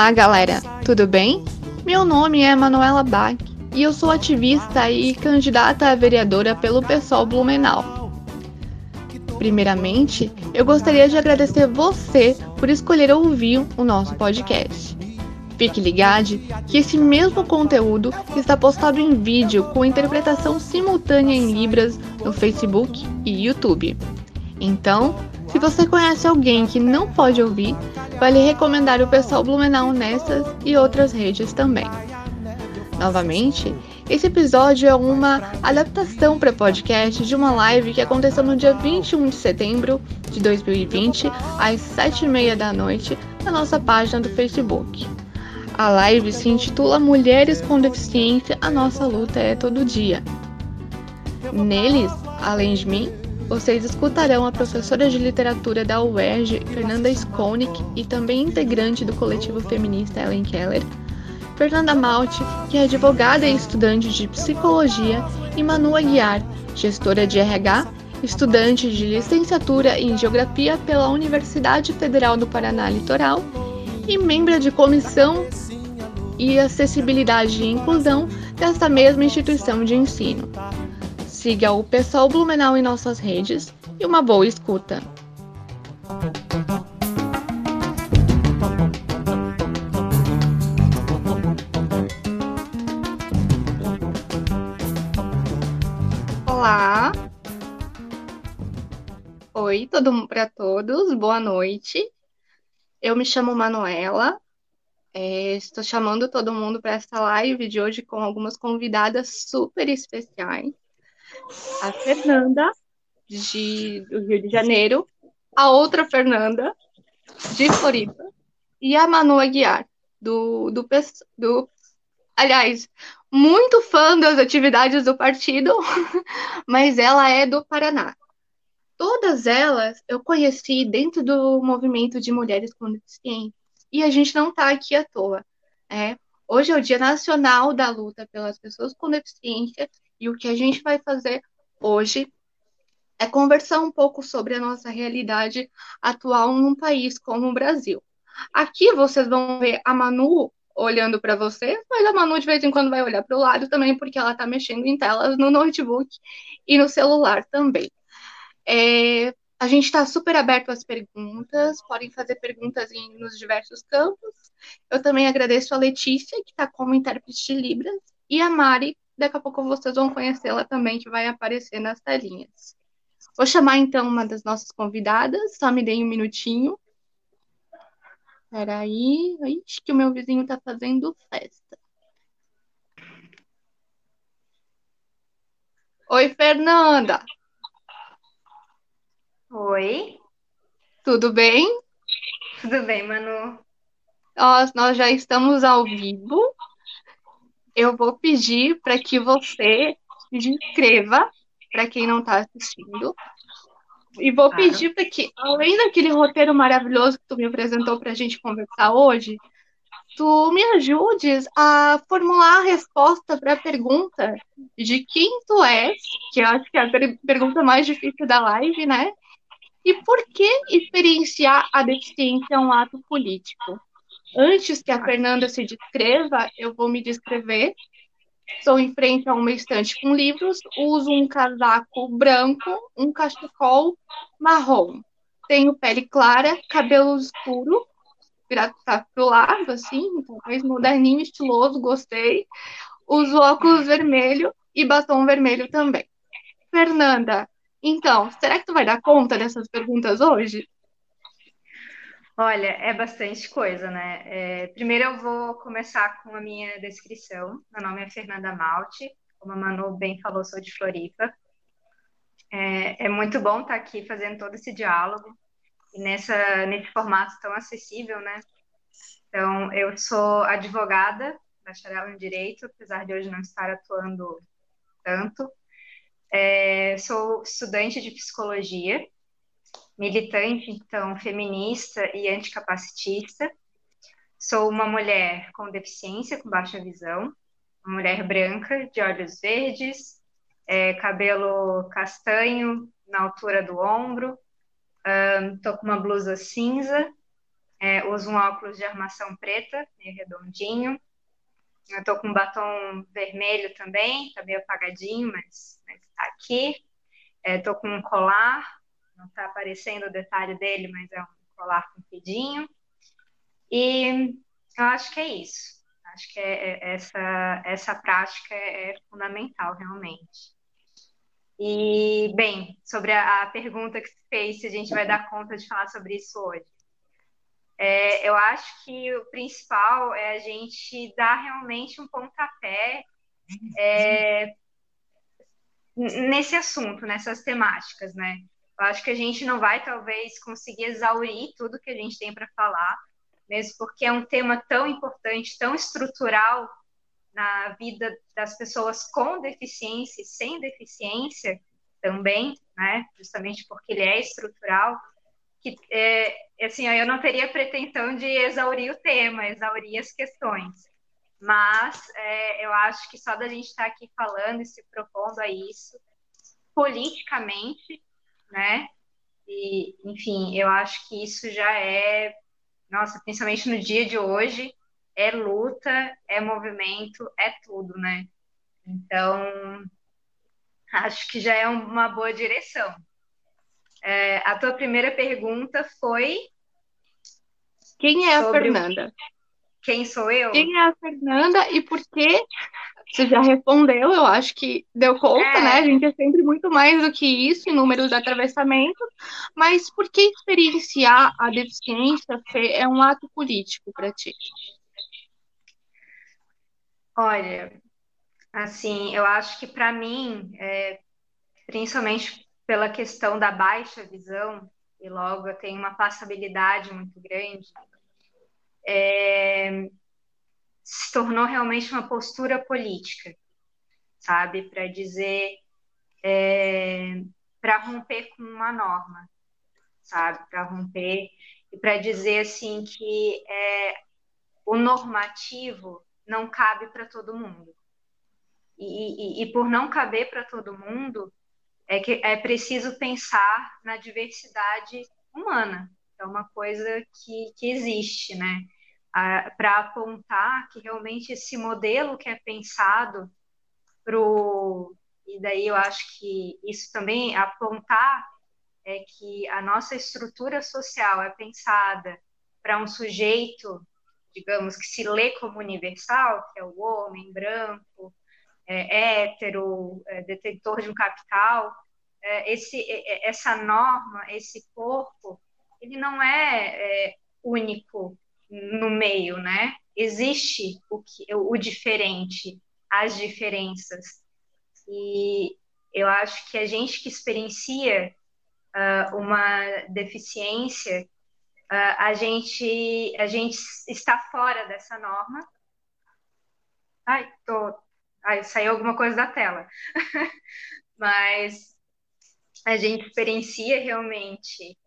Olá, galera, tudo bem? Meu nome é Manuela Bach e eu sou ativista e candidata a vereadora pelo PSOL Blumenau. Primeiramente, eu gostaria de agradecer você por escolher ouvir o nosso podcast. Fique ligado que esse mesmo conteúdo está postado em vídeo com interpretação simultânea em Libras no Facebook e YouTube. Então, você conhece alguém que não pode ouvir, vale recomendar o pessoal Blumenau nessas e outras redes também. Novamente, esse episódio é uma adaptação para podcast de uma live que aconteceu no dia 21 de setembro de 2020, às 7h30 da noite, na nossa página do Facebook. A live se intitula Mulheres com Deficiência A Nossa Luta é Todo Dia. Neles, além de mim, vocês escutarão a professora de literatura da UERJ, Fernanda Skonik, e também integrante do coletivo feminista Ellen Keller, Fernanda Malte, que é advogada e estudante de psicologia, e Manu Aguiar, gestora de RH, estudante de licenciatura em geografia pela Universidade Federal do Paraná Litoral e membro de comissão e acessibilidade e inclusão desta mesma instituição de ensino. Siga o Pessoal Blumenau em nossas redes e uma boa escuta. Olá. Oi, todo mundo para todos. Boa noite. Eu me chamo Manuela. É, estou chamando todo mundo para essa live de hoje com algumas convidadas super especiais a Fernanda, de, do Rio de Janeiro, a outra Fernanda, de Floripa, e a Manu Aguiar, do, do, do aliás, muito fã das atividades do partido, mas ela é do Paraná. Todas elas eu conheci dentro do movimento de mulheres com deficiência. E a gente não está aqui à toa. É. Hoje é o Dia Nacional da Luta pelas Pessoas com Deficiência e o que a gente vai fazer hoje é conversar um pouco sobre a nossa realidade atual num país como o Brasil. Aqui vocês vão ver a Manu olhando para vocês, mas a Manu de vez em quando vai olhar para o lado também, porque ela está mexendo em telas no notebook e no celular também. É, a gente está super aberto às perguntas, podem fazer perguntas em, nos diversos campos. Eu também agradeço a Letícia, que está como intérprete de Libras, e a Mari, Daqui a pouco vocês vão conhecê-la também, que vai aparecer nas telinhas. Vou chamar então uma das nossas convidadas, só me deem um minutinho. Peraí, Ixi, que o meu vizinho tá fazendo festa. Oi, Fernanda. Oi. Tudo bem? Tudo bem, Manu. Nós, nós já estamos ao vivo eu vou pedir para que você se inscreva, para quem não está assistindo. E vou claro. pedir para que, além daquele roteiro maravilhoso que tu me apresentou para a gente conversar hoje, tu me ajudes a formular a resposta para a pergunta de quem tu és, que eu acho que é a pergunta mais difícil da live, né? E por que experienciar a deficiência é um ato político? Antes que a Fernanda se descreva, eu vou me descrever. Estou em frente a uma estante com livros, uso um casaco branco, um cachecol marrom. Tenho pele clara, cabelo escuro, virado para o lado, assim, talvez moderninho, estiloso, gostei. Uso óculos vermelho e batom vermelho também. Fernanda, então, será que tu vai dar conta dessas perguntas hoje? Olha, é bastante coisa, né? É, primeiro eu vou começar com a minha descrição. Meu nome é Fernanda Malte, como a Manu bem falou, sou de Floripa. É, é muito bom estar aqui fazendo todo esse diálogo e nessa, nesse formato tão acessível, né? Então, eu sou advogada, bacharel em Direito, apesar de hoje não estar atuando tanto. É, sou estudante de Psicologia militante, então, feminista e anticapacitista. Sou uma mulher com deficiência, com baixa visão, uma mulher branca, de olhos verdes, é, cabelo castanho na altura do ombro, estou com uma blusa cinza, É, uso um óculos de armação preta, meio redondinho. Eu tô com batom vermelho também, tá meio apagadinho, mas, mas tá aqui. É, tô com um colar, não tá aparecendo o detalhe dele, mas é um colar compridinho. E eu acho que é isso. Acho que é, é, essa, essa prática é, é fundamental, realmente. E, bem, sobre a, a, pergunta que você fez, se a gente vai dar conta de falar sobre isso hoje. É, eu acho que o principal é a gente dar realmente um pontapé é, nesse assunto, nessas temáticas, né? Eu acho que a gente não vai, talvez, conseguir exaurir tudo que a gente tem para falar, mesmo porque é um tema tão importante, tão estrutural na vida das pessoas com deficiência e sem deficiência também, né? Justamente porque ele é estrutural, que é, assim, eu não teria pretensão de exaurir o tema, exaurir as questões, mas é, eu acho que só da gente estar aqui falando e se propondo a isso politicamente, né? E, enfim, eu acho que isso já é nossa, principalmente no dia de hoje, é luta, é movimento, é tudo, né? Então, acho que já é uma boa direção. É, a tua primeira pergunta foi. Quem é a Fernanda? Quem sou eu? Quem é a Fernanda e por que você já respondeu, eu acho que deu conta, é. né? A gente é sempre muito mais do que isso em números de atravessamento, mas por que experienciar a deficiência Fê, é um ato político para ti? Olha, assim, eu acho que para mim, é, principalmente pela questão da baixa visão, e logo eu tenho uma passabilidade muito grande, é, se tornou realmente uma postura política, sabe? Para dizer, é, para romper com uma norma, sabe? Para romper e para dizer assim que é, o normativo não cabe para todo mundo. E, e, e, por não caber para todo mundo, é que é preciso pensar na diversidade humana. É uma coisa que, que existe, né? Para apontar que realmente esse modelo que é pensado para e daí eu acho que isso também apontar é que a nossa estrutura social é pensada para um sujeito, digamos, que se lê como universal, que é o homem branco, é, hétero, é, detentor de um capital, é, esse, essa norma, esse corpo, ele não é, é único no meio, né? Existe o, que, o diferente, as diferenças. E eu acho que a gente que experiencia uh, uma deficiência, uh, a, gente, a gente está fora dessa norma. Ai, tô. Ai, saiu alguma coisa da tela. Mas a gente experiencia realmente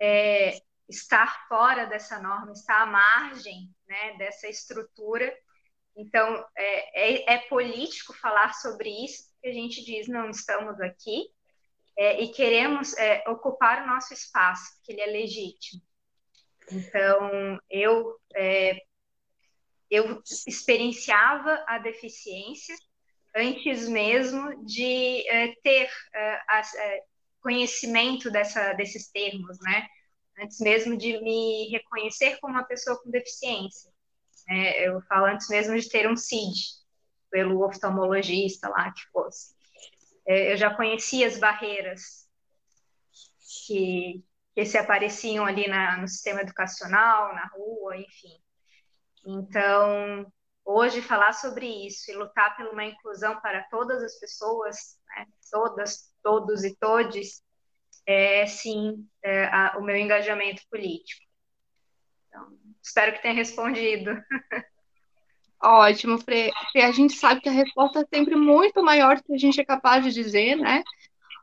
é, estar fora dessa norma, estar à margem né, dessa estrutura. Então, é, é, é, político falar sobre isso, porque a gente diz, não estamos aqui é, e queremos é, ocupar o nosso espaço, que ele é legítimo. Então, eu, é, eu experienciava a deficiência antes mesmo de é, ter a, conhecimento dessa, desses termos, né? Antes mesmo de me reconhecer como uma pessoa com deficiência. É, eu falo antes mesmo de ter um CID, pelo oftalmologista lá que fosse. É, eu já conhecia as barreiras que, que se apareciam ali na, no sistema educacional, na rua, enfim. Então, hoje falar sobre isso e lutar por uma inclusão para todas as pessoas, né, todas, todos e todes, é sim é, a, o meu engajamento político. Então, espero que tenha respondido. Ótimo, Fre. A gente sabe que a resposta é sempre muito maior do que a gente é capaz de dizer, né?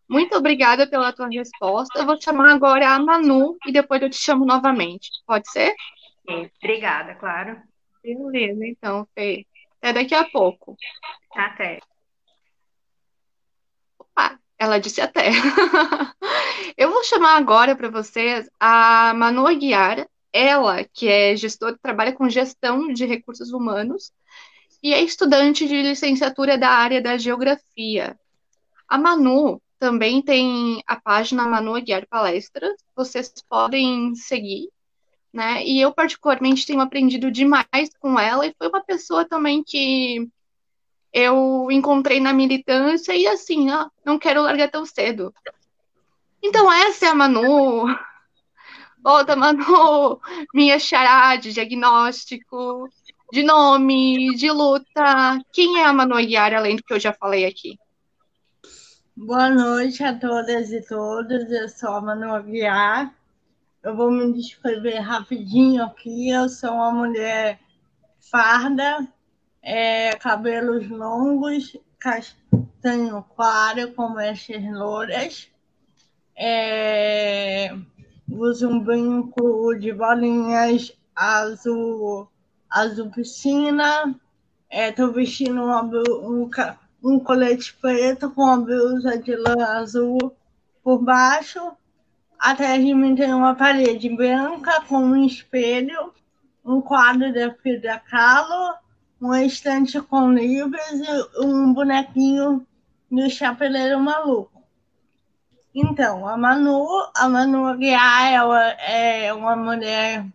Muito obrigada pela tua resposta. Eu vou chamar agora a Manu e depois eu te chamo novamente. Pode ser? Sim, obrigada, claro. Beleza, então, Fê. Até daqui a pouco. Até. Opa, ela disse até. Chamar agora para vocês a Manu Aguiar. ela, que é gestora, trabalha com gestão de recursos humanos e é estudante de licenciatura da área da geografia. A Manu também tem a página Manu Aguiar Palestras, vocês podem seguir, né? E eu, particularmente, tenho aprendido demais com ela, e foi uma pessoa também que eu encontrei na militância, e assim, ó, não quero largar tão cedo. Então, essa é a Manu. Volta, Manu, minha chará de diagnóstico, de nome, de luta. Quem é a Manu Aguiar, além do que eu já falei aqui? Boa noite a todas e todos. Eu sou a Manu Aguiar. Eu vou me descrever rapidinho aqui. Eu sou uma mulher farda, é, cabelos longos, castanho claro, com mechas louras. É, uso um brinco de bolinhas azul, azul piscina. Estou é, vestindo uma, um, um colete preto com a blusa de lã azul por baixo. Atrás de mim tem uma parede branca com um espelho, um quadro de Frida Kahlo, um estante com livros e um bonequinho do Chapeleiro Maluco. Então, a Manu, a Manu Aguiar ela é uma mulher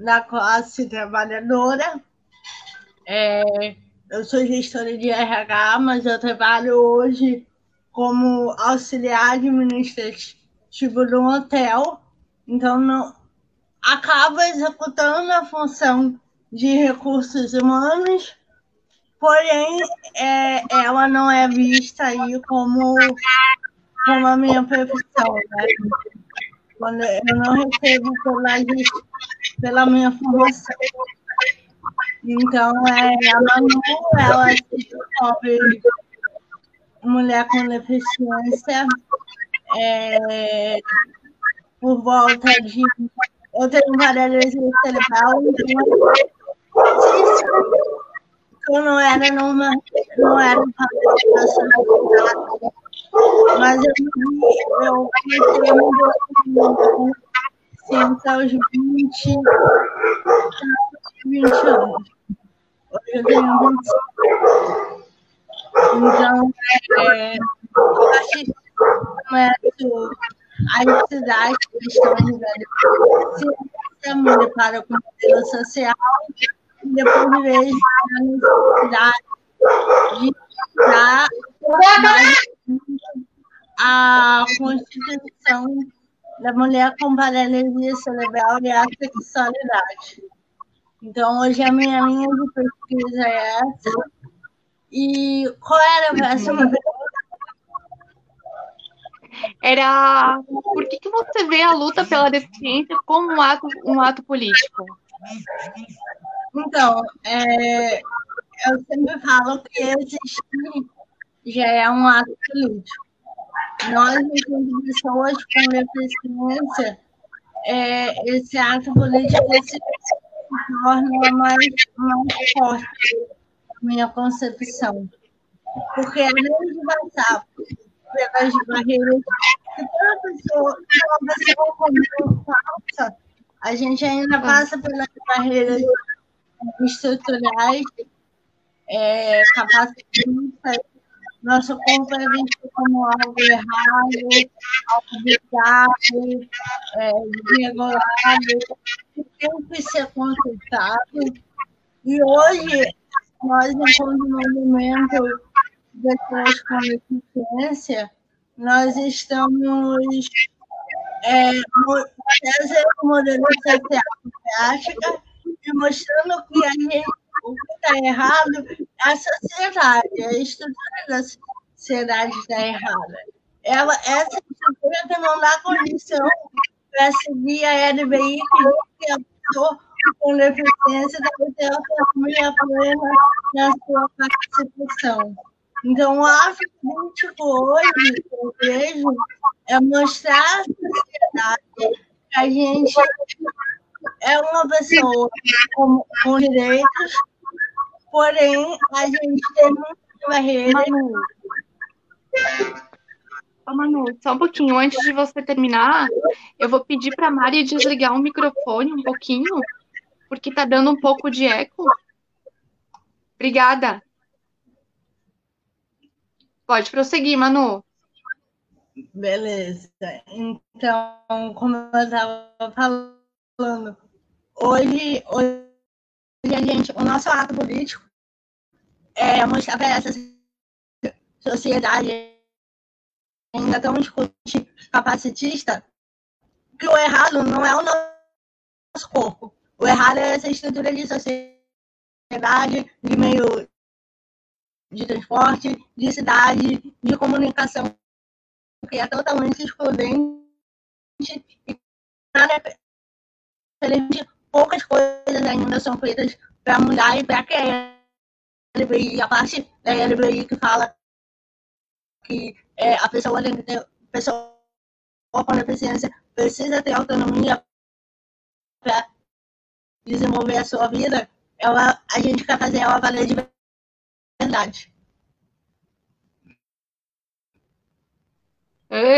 da classe trabalhadora. É, eu sou gestora de RH, mas eu trabalho hoje como auxiliar administrativo de um hotel. Então, não acaba executando a função de recursos humanos, porém, é, ela não é vista aí como como a minha profissão, né? Quando eu não recebo pela, pela minha formação. Então, é, a Manu, ela se descobre mulher com deficiência é, por volta de. Eu tenho paralisia cerebral, então eu não era numa. não era um mas eu, eu comecei me ciência aos 20, 20 anos. Hoje eu tenho 25. Então, é, eu acho que começo as cidades que estão ligando ciência, me deparo com modelo social, e depois vejo a necessidade de estar mais a Constituição da Mulher com Paralisia Cerebral e a Sexualidade. Então, hoje a minha linha de pesquisa é essa. E qual era a próxima Era por que, que você vê a luta pela deficiência como um ato, um ato político? Então, é, eu sempre falo que existir já é um ato político. Nós, enquanto pessoas com deficiência, é, esse ato político se torna mais, mais forte, na minha concepção. Porque além de passar pelas barreiras que toda pessoa, uma pessoa comum passa, a gente ainda passa pelas barreiras estruturais, é, capacitistas, nosso corpo é como algo errado, algo bizarro, é, desregulado, que tem que ser consultado. E hoje, nós, enquanto movimento de deficiência, nós estamos é, trazendo o modelo social prática e mostrando que a gente o que está errado é a sociedade, a estrutura da sociedade está errada. Ela, essa estrutura que não dá condição para seguir a LBI, que a pessoa com deficiência deve ter autonomia plena na sua participação. Então, o ato político hoje, que eu vejo, é mostrar à sociedade que a gente é uma pessoa com, com direitos Porém, a gente tem muita barreira. Manu. Só, Manu, só um pouquinho. Antes de você terminar, eu vou pedir para a Mari desligar o microfone um pouquinho, porque tá dando um pouco de eco. Obrigada. Pode prosseguir, Manu. Beleza. Então, como eu estava falando, hoje, hoje gente, o nosso ato político é mostrar para essa sociedade ainda tão capacitista que o errado não é o nosso corpo. O errado é essa estrutura de sociedade, de meio de transporte, de cidade, de comunicação, que é totalmente excludente e poucas coisas ainda são feitas para mudar e para que a LBI, a parte da LBI que fala que é, a pessoa pessoa com deficiência precisa ter autonomia para desenvolver a sua vida, ela, a gente quer fazer ela valer de verdade.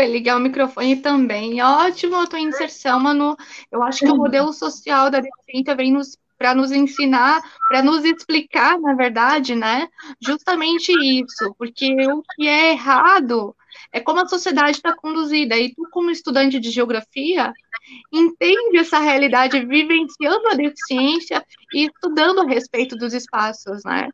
Ligar o microfone também. Ótimo a tua inserção, Manu. Eu acho que o modelo social da deficiência vem nos para nos ensinar, para nos explicar, na verdade, né? Justamente isso, porque o que é errado é como a sociedade está conduzida. E tu, como estudante de geografia, entende essa realidade vivenciando a deficiência e estudando a respeito dos espaços, né?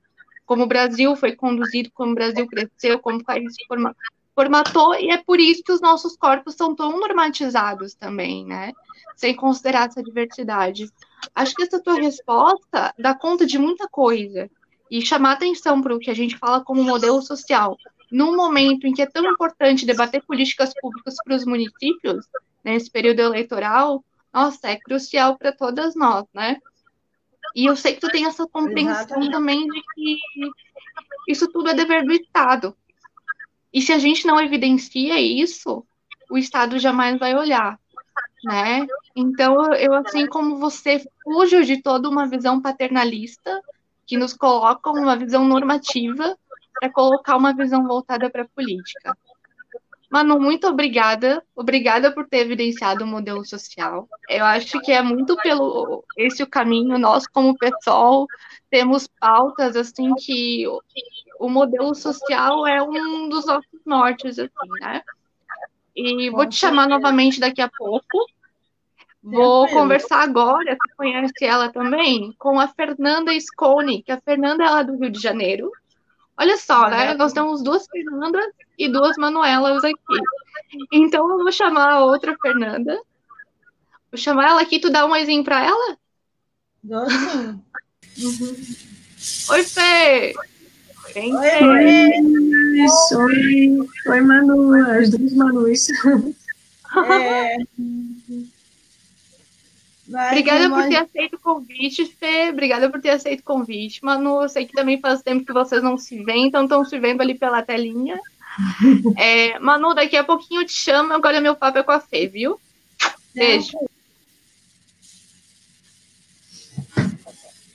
Como o Brasil foi conduzido, como o Brasil cresceu, como se forma, formatou, e é por isso que os nossos corpos são tão normatizados também, né? Sem considerar essa diversidade. Acho que essa tua resposta dá conta de muita coisa e chamar atenção para o que a gente fala como modelo social. Num momento em que é tão importante debater políticas públicas para os municípios, nesse período eleitoral, nossa, é crucial para todas nós, né? E eu sei que tu tem essa compreensão Exatamente. também de que isso tudo é dever do Estado. E se a gente não evidencia isso, o Estado jamais vai olhar, né? Então, eu, assim como você, fujo de toda uma visão paternalista, que nos coloca uma visão normativa, para colocar uma visão voltada para a política. Manu, muito obrigada. Obrigada por ter evidenciado o modelo social. Eu acho que é muito pelo esse o caminho. Nós, como pessoal, temos pautas assim que o modelo social é um dos nossos nortes, assim, né? E vou te chamar novamente daqui a pouco. Vou conversar agora, você conhece ela também, com a Fernanda Scone, que a Fernanda é do Rio de Janeiro. Olha só, né? Nós temos duas Fernandas e duas Manuelas aqui. Então eu vou chamar a outra Fernanda. Vou chamar ela aqui, tu dá um oizinho para ela? Sim. Uhum. Oi, Fê! Vem, Oi, Fê! Oi, Oi, Manu, as duas Manus. É... Vai, Obrigada por ter aceito o convite, Fê. Obrigada por ter aceito o convite. Manu, eu sei que também faz tempo que vocês não se veem, então estão se vendo ali pela telinha. É, Manu, daqui a pouquinho eu te chamo. Agora meu papo é com a Fê, viu? Beijo.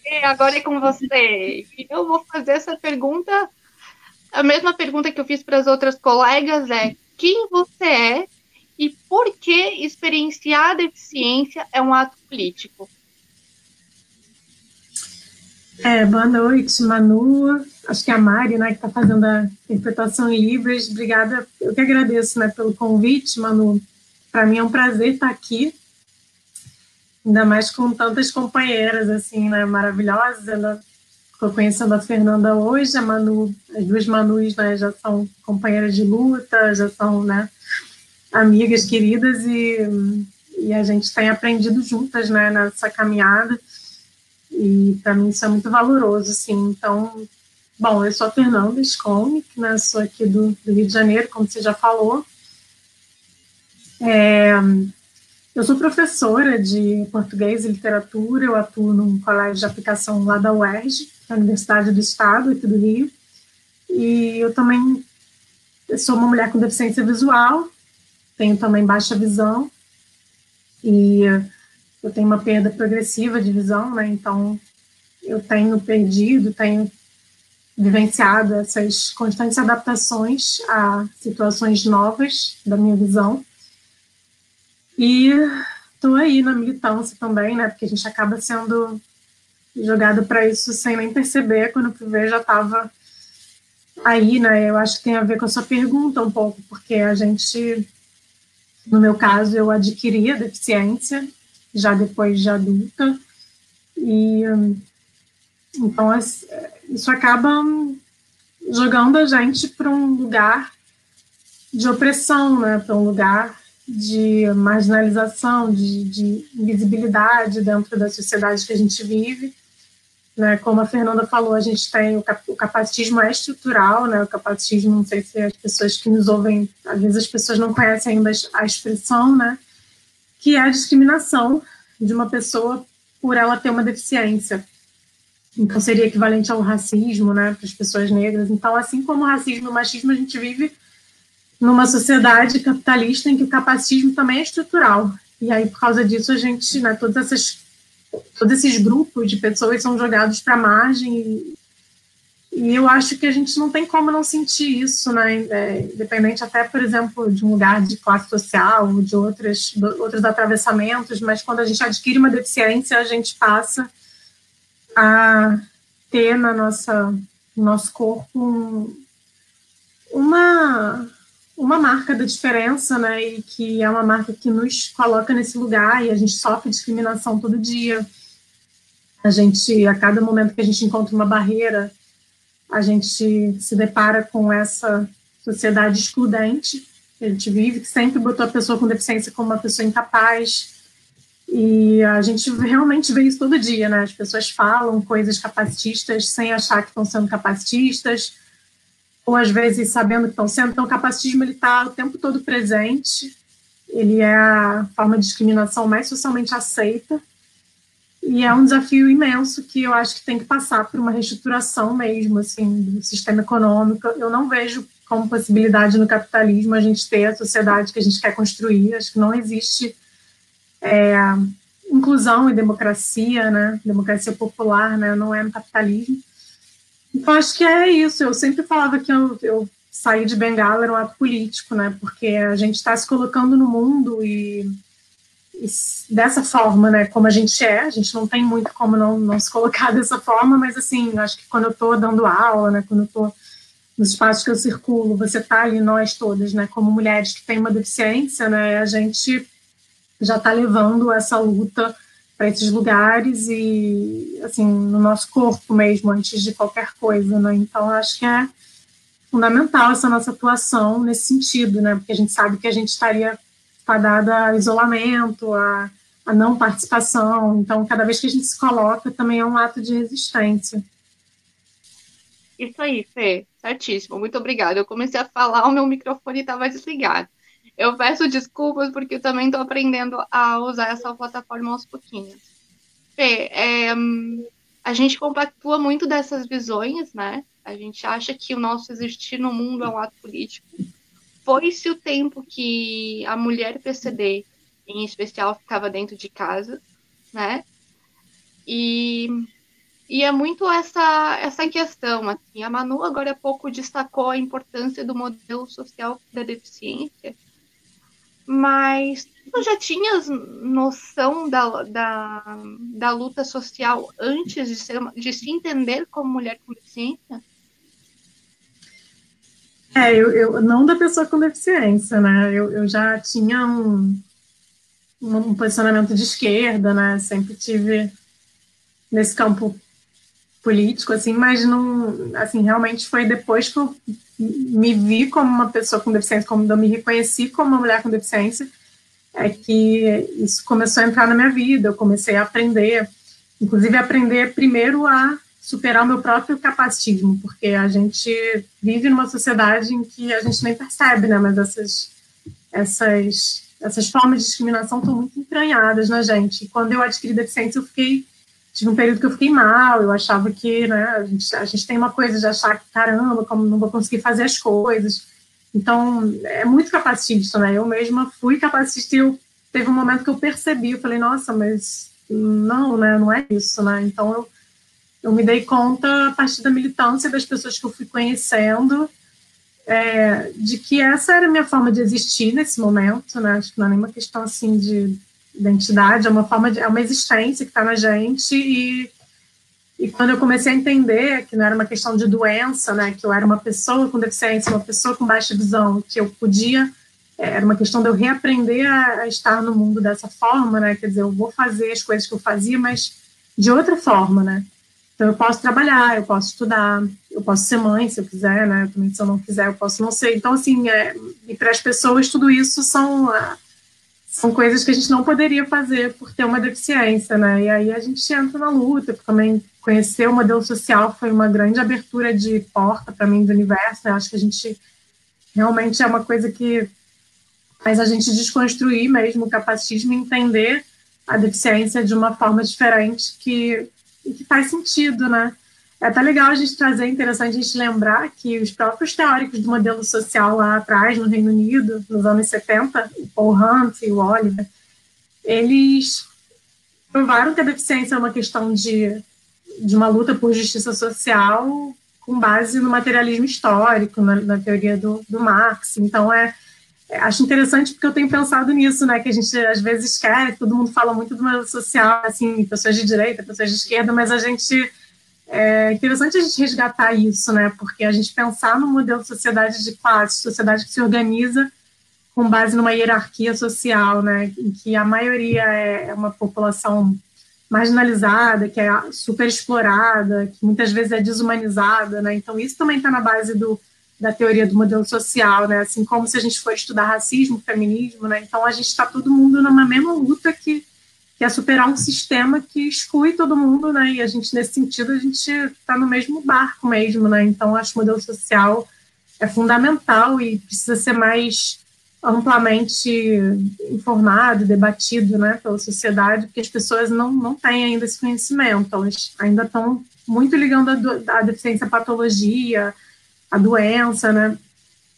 E agora é com você. Eu vou fazer essa pergunta. A mesma pergunta que eu fiz para as outras colegas é: quem você é e por que experienciar a deficiência é um ato político? É, boa noite, Manu. Acho que é a Mari, né, que está fazendo a interpretação em Libras. Obrigada, eu que agradeço, né, pelo convite, Manu. Para mim é um prazer estar aqui, ainda mais com tantas companheiras, assim, né, maravilhosas. Estou conhecendo a Fernanda hoje, a Manu, as duas Manus, né, já são companheiras de luta, já são, né, amigas queridas e, e a gente tem aprendido juntas, né, nessa caminhada. E para mim isso é muito valoroso, assim. Então, bom, eu sou a Fernanda Scomic, né, sou aqui do, do, Rio de Janeiro, como você já falou. É, eu sou professora de português e literatura, eu atuo num colégio de aplicação lá da UERJ, da Universidade do Estado, aqui do Rio. E eu também sou uma mulher com deficiência visual, tenho também baixa visão e eu tenho uma perda progressiva de visão, né? Então eu tenho perdido, tenho vivenciado essas constantes adaptações a situações novas da minha visão. E estou aí na militância também, né? Porque a gente acaba sendo jogado para isso sem nem perceber. Quando eu ver, já estava aí, né? Eu acho que tem a ver com a sua pergunta um pouco, porque a gente, no meu caso, eu adquiri a deficiência já depois de adulta e então isso acaba jogando a gente para um lugar de opressão, né? Para um lugar de marginalização, de, de invisibilidade dentro da sociedade que a gente vive. Né, como a Fernanda falou, a gente tem o, cap o, capacitismo é estrutural, né, o capacitismo, não sei se as pessoas que nos ouvem, às vezes as pessoas não conhecem ainda a expressão, né, que é a discriminação de uma pessoa por ela ter uma deficiência. Então seria equivalente ao racismo, né, para as pessoas negras. Então, assim como o racismo e o machismo, a gente vive numa sociedade capitalista em que o capacitismo também é estrutural. E aí, por causa disso, a gente, né, todas essas, todos esses grupos de pessoas são jogados para a margem. E, eu acho que a gente não tem como não sentir isso, né, é, independente até, por exemplo, de um lugar de classe social, de outras, outros atravessamentos, mas quando a gente adquire uma deficiência, a gente passa a ter na nossa, no nosso corpo uma uma marca da diferença, né, e que é uma marca que nos coloca nesse lugar e a gente sofre discriminação todo dia. A gente, a cada momento que a gente encontra uma barreira, a gente se depara com essa sociedade excludente que a gente vive, que sempre botou a pessoa com deficiência como uma pessoa incapaz. E a gente realmente vê isso todo dia, né? As pessoas falam coisas capacitistas sem achar que estão sendo capacitistas, ou às vezes sabendo que estão sendo. Então, o capacitismo está o tempo todo presente. Ele é a forma de discriminação mais socialmente aceita e é um desafio imenso que eu acho que tem que passar por uma reestruturação mesmo, assim, do sistema econômico. Eu não vejo como possibilidade no capitalismo a gente ter a sociedade que a gente quer construir. Acho que não existe é, inclusão e democracia, né? Democracia popular, né? Não é no capitalismo. Então, acho que é isso. Eu sempre falava que eu, eu sair de Bengala era um ato político, né? Porque a gente está se colocando no mundo e, dessa forma, né? Como a gente é, a gente não tem muito como não, não se colocar dessa forma, mas assim, acho que quando eu estou dando aula, né? Quando eu estou nos espaços que eu circulo, você está ali, nós todas, né? Como mulheres que têm uma deficiência, né? A gente já está levando essa luta para esses lugares e assim no nosso corpo mesmo antes de qualquer coisa, né? Então acho que é fundamental essa nossa atuação nesse sentido, né? Porque a gente sabe que a gente estaria fadada a isolamento, a, a não participação. Então cada vez que a gente se coloca também é um ato de resistência. Isso aí, Fê, certíssimo. Muito obrigada. Eu comecei a falar, o meu microfone estava desligado. Eu peço desculpas porque eu também estou aprendendo a usar essa plataforma aos pouquinhos. Fê, é, a gente compactua muito dessas visões, né? A gente acha que o nosso existir no mundo é um ato político. Foi-se o tempo que a mulher PCD, em especial, ficava dentro de casa, né? E, e é muito essa, essa questão. Assim. A Manu, agora há pouco, destacou a importância do modelo social da deficiência mas tu já tinhas noção da, da, da luta social antes de, ser, de se entender como mulher com deficiência? É, eu, eu não da pessoa com deficiência, né? Eu, eu já tinha um, um posicionamento de esquerda, né? Sempre tive nesse campo político, assim, mas não, assim, realmente foi depois que eu me vi como uma pessoa com deficiência, como eu me reconheci como uma mulher com deficiência, é que isso começou a entrar na minha vida, eu comecei a aprender, inclusive aprender primeiro a superar o meu próprio capacitismo, porque a gente vive numa sociedade em que a gente nem percebe, né, mas essas, essas, essas formas de discriminação estão muito entranhadas na gente, e quando eu adquiri deficiência eu fiquei tive um período que eu fiquei mal, eu achava que, né, a gente, a gente tem uma coisa de achar que, caramba, como não vou conseguir fazer as coisas. Então, é muito capacitista, né? Eu mesma fui capacitista e eu, teve um momento que eu percebi, eu falei, nossa, mas não, né, não é isso, né? Então, eu, eu me dei conta a partir da militância das pessoas que eu fui conhecendo é, de que essa era a minha forma de existir nesse momento, né? Acho que não é nenhuma questão assim de identidade, é uma forma de, é uma existência que está na gente e e quando eu comecei a entender que não era uma questão de doença, né, que eu era uma pessoa com deficiência, uma pessoa com baixa visão, que eu podia, é, era uma questão de eu reaprender a, a estar no mundo dessa forma, né, quer dizer, eu vou fazer as coisas que eu fazia, mas de outra forma, né. Então eu posso trabalhar, eu posso estudar, eu posso ser mãe se eu quiser, né, também se eu não quiser eu posso não ser. Então assim, é, e para as pessoas tudo isso são são coisas que a gente não poderia fazer por ter uma deficiência, né? E aí a gente entra na luta, também conhecer o modelo social foi uma grande abertura de porta para mim do universo. Né? Acho que a gente realmente é uma coisa que faz a gente desconstruir mesmo o capacitismo e entender a deficiência de uma forma diferente que, que faz sentido, né? É até legal a gente trazer, é interessante a gente lembrar que os próprios teóricos do modelo social lá atrás, no Reino Unido, nos anos 70, o Paul Hunt e o Oliver, eles provaram que a deficiência é uma questão de, de uma luta por justiça social com base no materialismo histórico, na, na teoria do, do Marx. Então, é, acho interessante porque eu tenho pensado nisso, né, que a gente às vezes quer, todo mundo fala muito do modelo social, assim, pessoas de direita, pessoas de esquerda, mas a gente é interessante a gente resgatar isso, né? Porque a gente pensar no modelo de sociedade de classe, sociedade que se organiza com base numa hierarquia social, né? Em que a maioria é uma população marginalizada, que é super explorada, que muitas vezes é desumanizada, né? Então isso também está na base do, da teoria do modelo social, né? Assim como se a gente for estudar racismo, feminismo, né? Então a gente está todo mundo numa mesma luta que que é superar um sistema que exclui todo mundo, né? E a gente, nesse sentido, a gente está no mesmo barco mesmo, né? Então, acho que o modelo social é fundamental e precisa ser mais amplamente informado, debatido, né, pela sociedade, porque as pessoas não, não têm ainda esse conhecimento, elas ainda estão muito ligando a, a deficiência à patologia, a doença, né,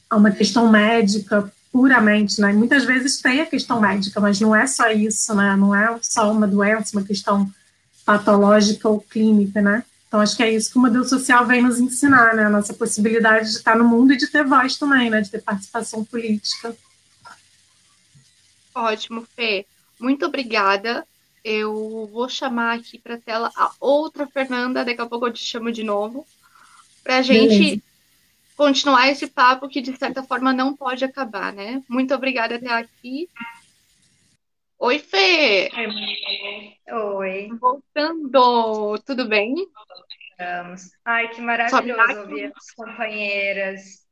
a uma questão médica, puramente, né? Muitas vezes tem a questão médica, mas não é só isso, né? Não é só uma doença, uma questão patológica ou clínica, né? Então acho que é isso que o modelo social vem nos ensinar, né? A nossa possibilidade de estar no mundo e de ter voz também, né? De ter participação política. Ótimo, Fê. Muito obrigada. Eu vou chamar aqui para a tela a outra Fernanda, daqui a pouco eu te chamo de novo, para a gente Beleza continuar esse papo que, de certa forma, não pode acabar, né? Muito obrigada até aqui. Oi, Fê! Oi. Voltando, tudo bem? Vamos. Ai, que maravilhoso ouvir as companheiras.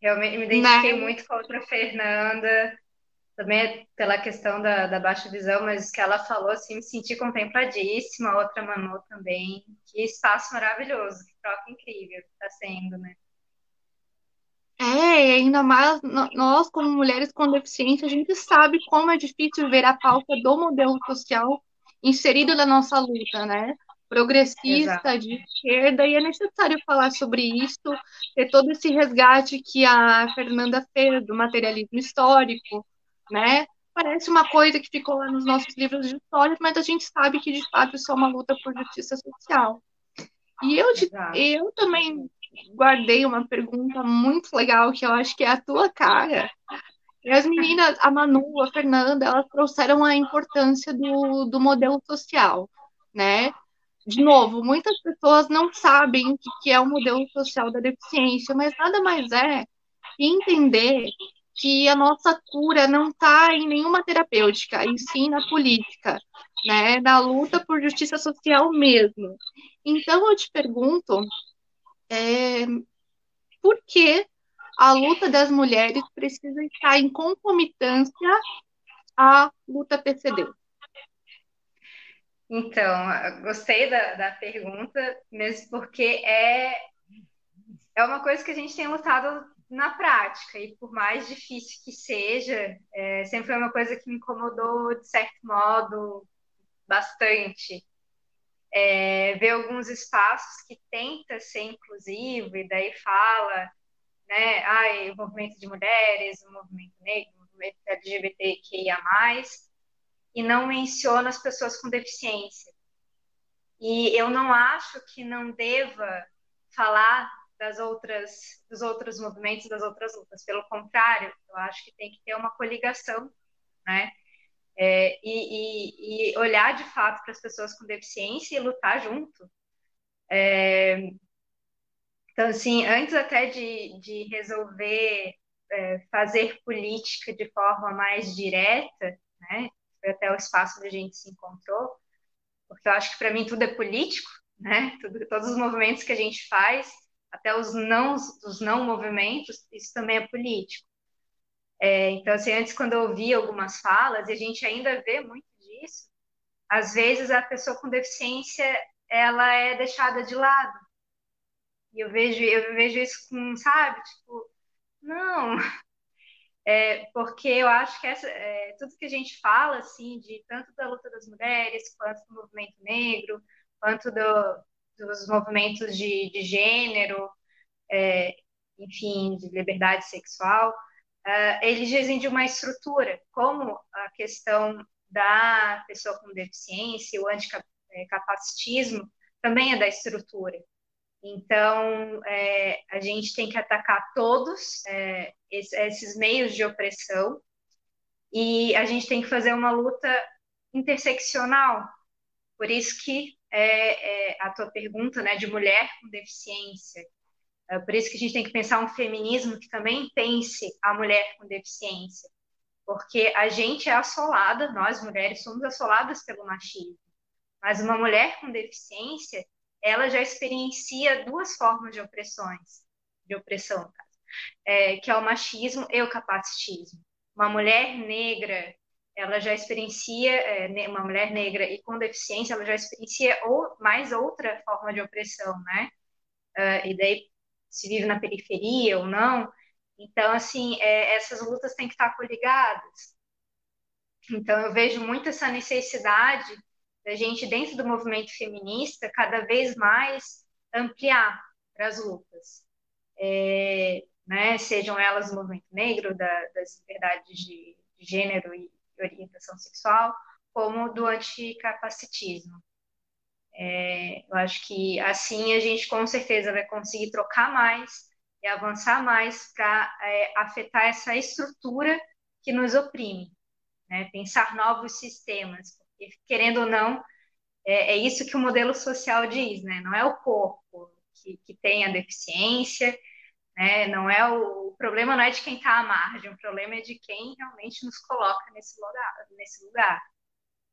Realmente me identifiquei né? muito com a outra Fernanda, também pela questão da, da baixa visão, mas que ela falou, assim, me senti contempladíssima, a outra Manu também. Que espaço maravilhoso, que troca incrível que está sendo, né? É, e ainda mais nós, como mulheres com deficiência, a gente sabe como é difícil ver a pauta do modelo social inserido na nossa luta, né? Progressista, Exato. de esquerda, e é necessário falar sobre isso, ter todo esse resgate que a Fernanda fez do materialismo histórico, né? Parece uma coisa que ficou lá nos nossos livros de história, mas a gente sabe que, de fato, isso é uma luta por justiça social. E eu, eu também guardei uma pergunta muito legal que eu acho que é a tua cara. E as meninas, a Manu, a Fernanda, elas trouxeram a importância do, do modelo social, né? De novo, muitas pessoas não sabem o que é o modelo social da deficiência, mas nada mais é entender que a nossa cura não está em nenhuma terapêutica, e sim na política, né? Na luta por justiça social mesmo. Então eu te pergunto é, por que a luta das mulheres precisa estar em concomitância à luta PCD? Então, gostei da, da pergunta, mesmo porque é, é uma coisa que a gente tem lutado na prática, e por mais difícil que seja, é, sempre foi uma coisa que me incomodou, de certo modo, bastante é, ver alguns espaços que tenta ser inclusivo e daí fala, né, ai, o movimento de mulheres, o movimento negro, o movimento LGBTQIA+, e não menciona as pessoas com deficiência. E eu não acho que não deva falar das outras, dos outros movimentos, das outras lutas. Pelo contrário, eu acho que tem que ter uma coligação, né? É, e, e, e, olhar de fato para as pessoas com deficiência e lutar junto. É, então, assim, antes até de, de resolver é, fazer política de forma mais direta, né? Foi até o espaço onde a gente se encontrou, porque eu acho que para mim tudo é político, né? Tudo, todos os movimentos que a gente faz, até os não, os não movimentos, isso também é político. É, então, assim, antes quando eu ouvi algumas falas, e a gente ainda vê muito disso, às vezes a pessoa com deficiência ela é deixada de lado. E eu vejo, eu vejo isso com, sabe, tipo, não, é, porque eu acho que essa, é, tudo que a gente fala, assim, de tanto da luta das mulheres, quanto do movimento negro, quanto do, dos movimentos de, de gênero, é, enfim, de liberdade sexual, uh, eles dizem de uma estrutura, como a questão da pessoa com deficiência, o anticapacitismo, também é da estrutura. Então, é, a gente tem que atacar todos é, esses meios de opressão e a gente tem que fazer uma luta interseccional. Por isso que é, é a tua pergunta né, de mulher com deficiência. É por isso que a gente tem que pensar um feminismo que também pense a mulher com deficiência. Porque a gente é assolada, nós mulheres somos assoladas pelo machismo. Mas uma mulher com deficiência, ela já experiencia duas formas de opressões, de opressão, é, que é o machismo e o capacitismo. Uma mulher negra, ela já experiencia, é, uma mulher negra e com deficiência, ela já experiencia ou, mais outra forma de opressão, né? Uh, e daí, se vive na periferia ou não. Então, assim, é, essas lutas têm que estar coligadas. Então, eu vejo muito essa necessidade da gente, dentro do movimento feminista, cada vez mais ampliar para as lutas. É, né, sejam elas do movimento negro, da, das liberdades de, de gênero e orientação sexual, como do anticapacitismo. É, eu acho que assim a gente com certeza vai conseguir trocar mais e avançar mais para é, afetar essa estrutura que nos oprime, né? pensar novos sistemas, porque, querendo ou não, é, é, isso que o modelo social diz, né? Não é o corpo que, que tem a deficiência, né? Não é o, o problema não é de quem está à margem, o problema é de quem realmente nos coloca nesse lugar. Nesse lugar.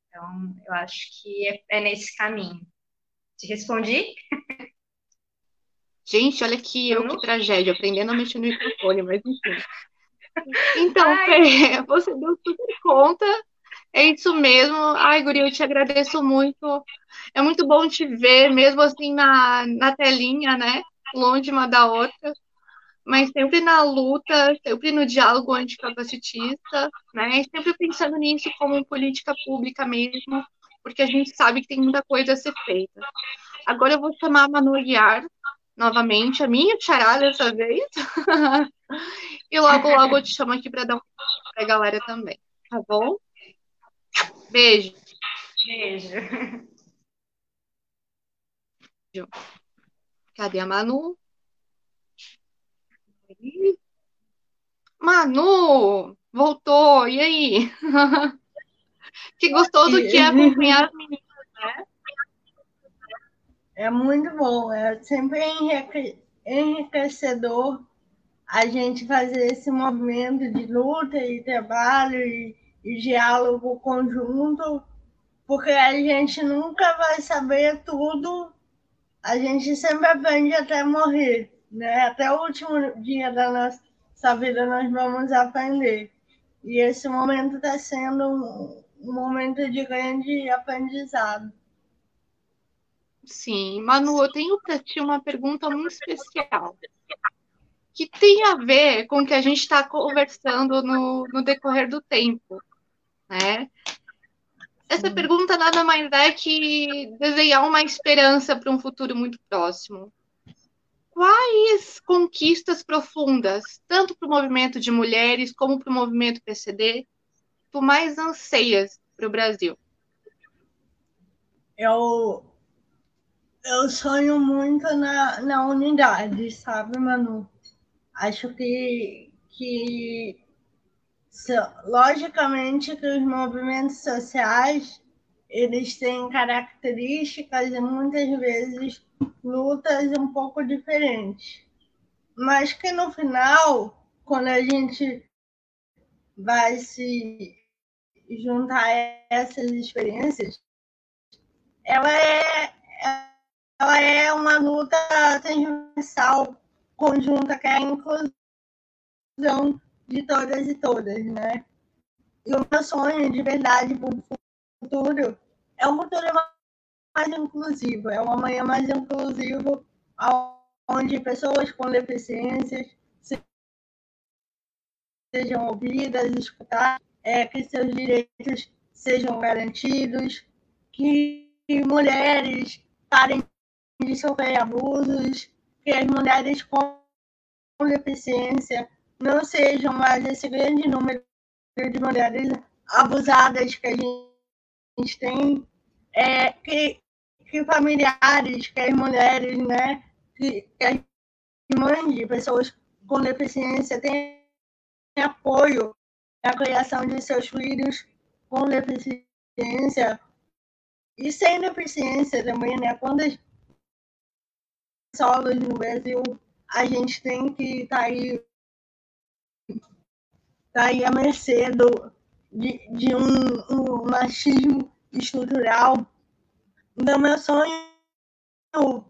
Então, eu acho que é, é nesse caminho. Te respondi? Gente, olha que eu, que tragédia, aprendendo a mexer no microfone, mas enfim. Então, você deu super conta é isso mesmo. Ai, Guri, eu te agradeço muito. É muito bom te ver, mesmo assim na, na telinha, né? Longe uma da outra. Mas sempre na luta, sempre no diálogo anticapacitista, né? Sempre pensando nisso como política pública mesmo, porque a gente sabe que tem muita coisa a ser feita. Agora eu vou chamar a Manu Guiar novamente, a minha chará dessa vez. e logo, logo eu te chamo aqui para dar um para a galera também, tá bom? Beijo. Beijo. Cadê a Manu? Manu, voltou. E aí? que gostoso que é acompanhar as meninas, né? É muito bom, é sempre enriquecedor a gente fazer esse movimento de luta e trabalho e e diálogo conjunto, porque a gente nunca vai saber tudo, a gente sempre aprende até morrer, né? Até o último dia da nossa vida nós vamos aprender. E esse momento está sendo um, momento de grande aprendizado. Sim, Manu, eu tenho para ti uma pergunta muito especial, que tem a ver com o que a gente está conversando no, no decorrer do tempo né? Essa pergunta nada mais é que desenhar uma esperança para um futuro muito próximo. Quais conquistas profundas, tanto para o movimento de mulheres como para o movimento PCD, tu mais anseias para o Brasil? Eu, eu sonho muito na, na unidade, sabe, Manu? Acho que, que logicamente que os movimentos sociais eles têm características e muitas vezes lutas um pouco diferentes. Mas que no final, quando a gente vai se juntar essas experiências, ela é, ela é uma luta transversal, conjunta, que é a inclusão de todas e todas, né? E o meu sonho de verdade para o futuro é um futuro mais inclusivo, é um amanhã mais inclusivo, onde pessoas com deficiências sejam ouvidas, escutadas, é, que seus direitos sejam garantidos, que mulheres parem de sofrer abusos, que as mulheres com deficiência não sejam mais esse grande número de mulheres abusadas que a gente tem, é, que, que familiares, que as mulheres, né, que, que as mães de pessoas com deficiência tenham apoio na criação de seus filhos com deficiência e sem deficiência também, né? Quantas solos no Brasil a gente tem que estar tá aí, tá aí à mercê do, de, de um, um machismo estrutural. Então, meu sonho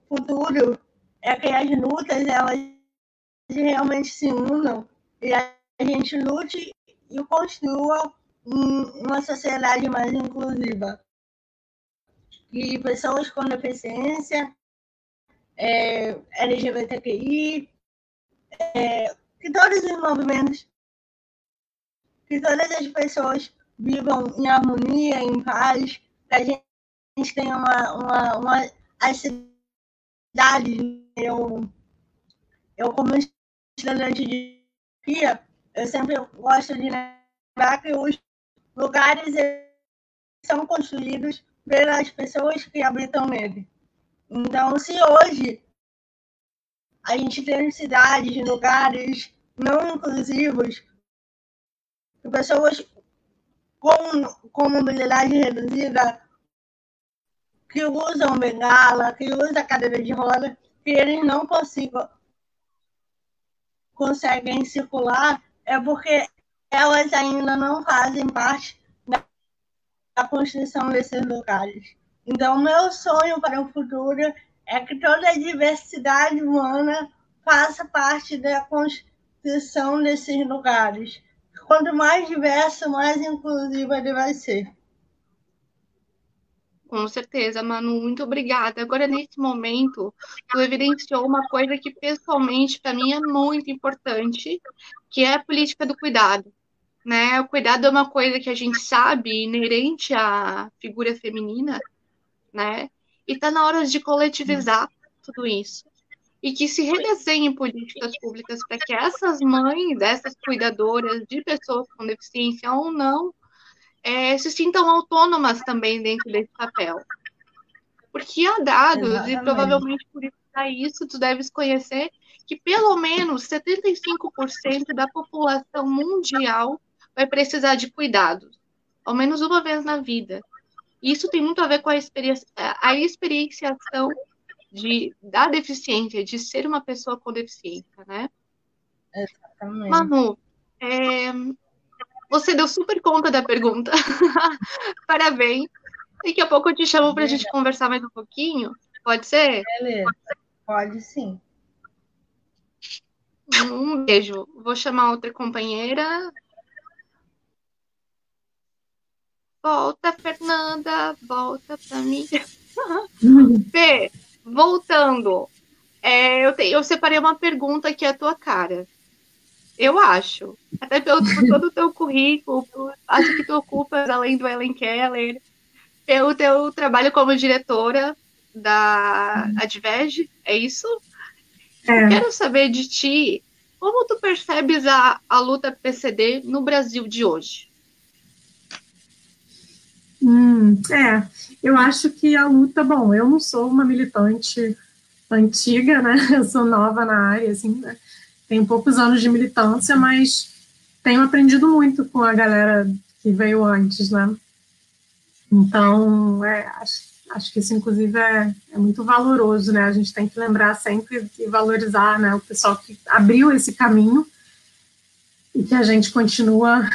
futuro é que as lutas elas realmente se unam e a gente lute e construa uma sociedade mais inclusiva. E pessoas com deficiência, é, LGBTQI, é, que todos os movimentos, que todas as pessoas vivam em harmonia, em paz, que a gente tenha uma, uma, uma as cidades, eu, eu como estudante de dia, eu sempre gosto de lembrar que os lugares são construídos pelas pessoas que habitam nele. Então, se hoje a gente tem cidades, lugares não inclusivos, pessoas com, com mobilidade reduzida, que usam bengala, que usam cadeira de roda, que eles não consigam, conseguem circular, é porque elas ainda não fazem parte da, construção desses lugares. Então, meu sonho para o futuro é que toda a diversidade humana faça parte da construção desses lugares. Quanto mais diverso, mais inclusivo ele vai ser. Com certeza, Manu, muito obrigada. Agora, nesse momento, tu evidenciou uma coisa que, pessoalmente, para mim é muito importante, que é a política do cuidado. Né? O cuidado é uma coisa que a gente sabe inerente à figura feminina, né? E está na hora de coletivizar tudo isso. E que se redesenhem políticas públicas para que essas mães, essas cuidadoras de pessoas com deficiência ou não, é, se sintam autônomas também dentro desse papel. Porque há dados, Exatamente. e provavelmente por isso tu deves conhecer, que pelo menos 75% da população mundial vai precisar de cuidados, ao menos uma vez na vida. Isso tem muito a ver com a, experiência, a experienciação de, da deficiência, de ser uma pessoa com deficiência, né? Exatamente. Manu, é, você deu super conta da pergunta. Parabéns. Daqui a pouco eu te chamo para a gente conversar mais um pouquinho. Pode ser? Beleza, pode sim. Um beijo. Vou chamar outra companheira. Volta, Fernanda. Volta para mim. Fê, voltando. É, eu, te, eu separei uma pergunta que é a tua cara. Eu acho. Até pelo, por todo o teu currículo, acho que tu ocupas, além do Ellen Keller, pelo teu trabalho como diretora da Advege, é isso? É. Quero saber de ti, como tu percebes a, a luta PCD no Brasil de hoje? Hum, é, eu acho que a luta, bom, eu não sou uma militante antiga, né? Eu sou nova na área, assim, né? Tenho poucos anos de militância, mas tenho aprendido muito com a galera que veio antes, né? Então, é, acho, acho que isso, inclusive, é, é, muito valoroso, né? A gente tem que lembrar sempre e valorizar né, o pessoal que abriu esse caminho e que a gente continua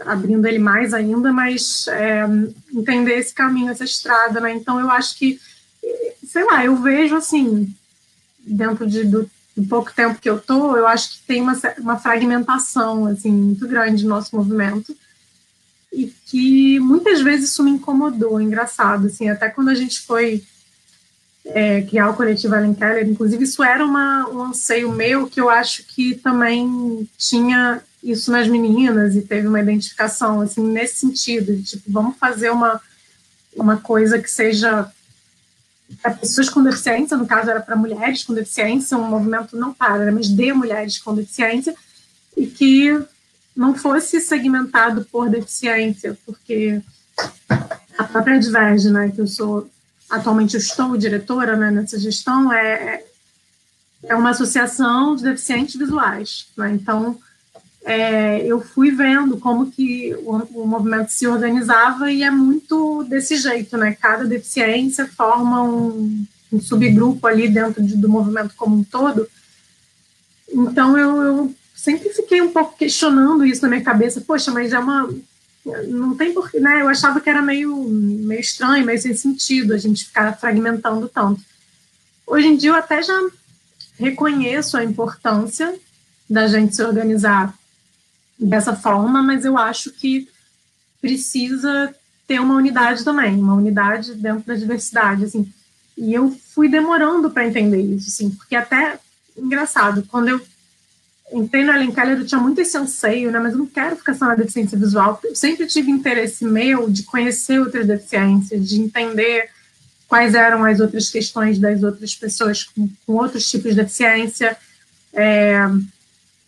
abrindo ele mais ainda, mas é, entender esse caminho, essa estrada, né? Então eu acho que, sei lá, eu vejo assim, dentro de, do, do pouco tempo que eu tô, eu acho que tem uma, uma fragmentação, assim, muito grande no nosso movimento e que muitas vezes isso me incomodou, engraçado, assim, até quando a gente foi é, criar o coletivo Ellen Keller, inclusive isso era uma, um anseio meu que eu acho que também tinha isso nas meninas e teve uma identificação, assim, nesse sentido, de, tipo, vamos fazer uma, uma coisa que seja para pessoas com deficiência, no caso era para mulheres com deficiência, um movimento não para, mas de mulheres com deficiência, e que não fosse segmentado por deficiência, porque a própria Diverge, né, que eu sou, atualmente eu estou diretora né, nessa gestão, é, é uma associação de deficientes visuais, né, então é, eu fui vendo como que o, o, movimento se organizava e é muito desse jeito, né? Cada deficiência forma um, um subgrupo ali dentro de, do movimento como um todo. Então eu, eu, sempre fiquei um pouco questionando isso na minha cabeça. Poxa, mas é uma não tem porquê, né? Eu achava que era meio meio estranho, meio sem sentido a gente ficar fragmentando tanto. Hoje em dia eu até já reconheço a importância da gente se organizar dessa forma, mas eu acho que precisa ter uma unidade também, uma unidade dentro da diversidade, assim. E eu fui demorando para entender isso, assim, porque até engraçado, quando eu entrei no Ellen Keller, eu tinha muito esse anseio, né, mas eu não quero ficar só na deficiência visual. Eu sempre tive interesse meu de conhecer outras deficiências, de entender quais eram as outras questões das outras pessoas com, com outros tipos de deficiência. É,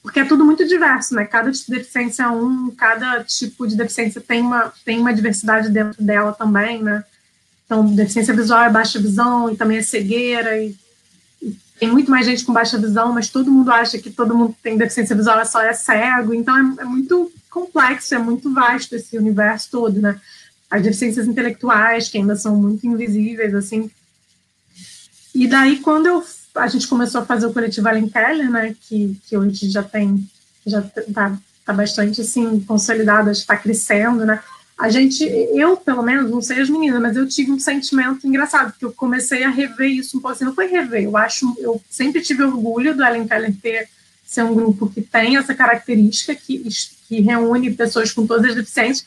porque é tudo muito diverso, né? Cada tipo de deficiência é um, cada tipo de deficiência tem uma, tem uma diversidade dentro dela também, né? Então, deficiência visual é baixa visão e também é cegueira, e, e, tem muito mais gente com baixa visão, mas todo mundo acha que todo mundo tem deficiência visual é só é cego, então é, é muito complexo, é muito vasto esse universo todo, né? As deficiências intelectuais, que ainda são muito invisíveis, assim. E daí, quando eu a gente começou a fazer o coletivo Allen Keller, né, que, que hoje já tem, já está tá bastante, assim, consolidado, está crescendo, né, a gente, eu, pelo menos, não sei as meninas, mas eu tive um sentimento engraçado, porque eu comecei a rever isso um pouco, assim, não foi rever, eu acho, eu sempre tive orgulho do Ellen Keller ter, ser um grupo que tem essa característica, que, que reúne pessoas com todas as deficiências,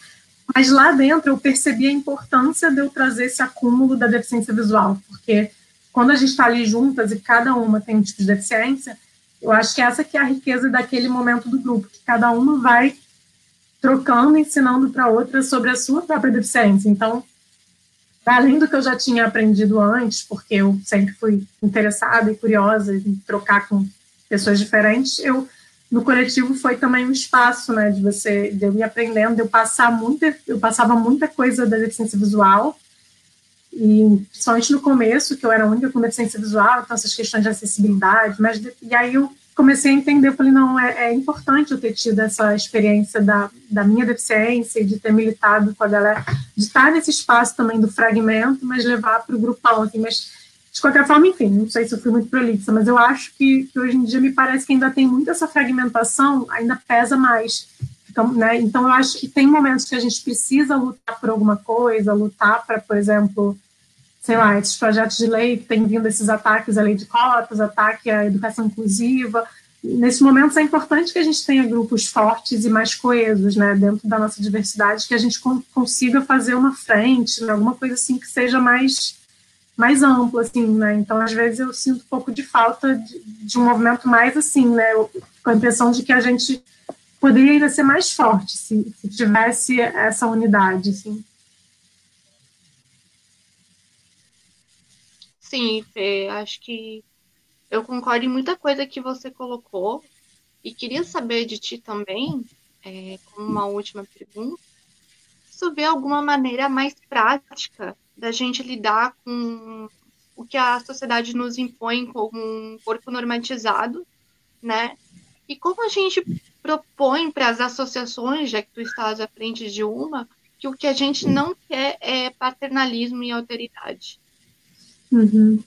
mas lá dentro eu percebi a importância de eu trazer esse acúmulo da deficiência visual, porque quando a gente está ali juntas e cada uma tem um tipo de deficiência, eu acho que essa que é a riqueza daquele momento do grupo, que cada uma vai trocando, ensinando para outra sobre a sua própria deficiência. Então, além do que eu já tinha aprendido antes, porque eu sempre fui interessada e curiosa em trocar com pessoas diferentes, eu no coletivo foi também um espaço, né, de você, de eu ir aprendendo, de eu passar muita, eu passava muita coisa da deficiência visual e principalmente no começo, que eu era a única com deficiência visual, então essas questões de acessibilidade, mas e aí eu comecei a entender, eu falei, não, é, é, importante eu ter tido essa experiência da, da minha deficiência de ter militado com a galera, de estar nesse espaço também do fragmento, mas levar para o grupão, assim, mas de qualquer forma, enfim, não sei se eu fui muito prolixa, mas eu acho que, que hoje em dia me parece que ainda tem muito essa fragmentação, ainda pesa mais, então, né, então eu acho que tem momentos que a gente precisa lutar por alguma coisa, lutar para, por exemplo, sei lá, esses projetos de lei que têm vindo esses ataques à lei de cotas, ataque à educação inclusiva. Nesses momentos é importante que a gente tenha grupos fortes e mais coesos, né, dentro da nossa diversidade, que a gente consiga fazer uma frente, né, alguma coisa assim que seja mais mais ampla, assim, né, então às vezes eu sinto um pouco de falta de, de um movimento mais assim, né, com a impressão de que a gente poderia ainda ser mais forte se, se tivesse essa unidade, assim. Sim, Fê, acho que eu concordo em muita coisa que você colocou e queria saber de ti também, é, como uma última pergunta, preciso ver alguma maneira mais prática da gente lidar com o que a sociedade nos impõe como um corpo normatizado, né? E como a gente propõe para as associações, já que tu estás à frente de uma, que o que a gente não quer é paternalismo e alteridade. Uhum.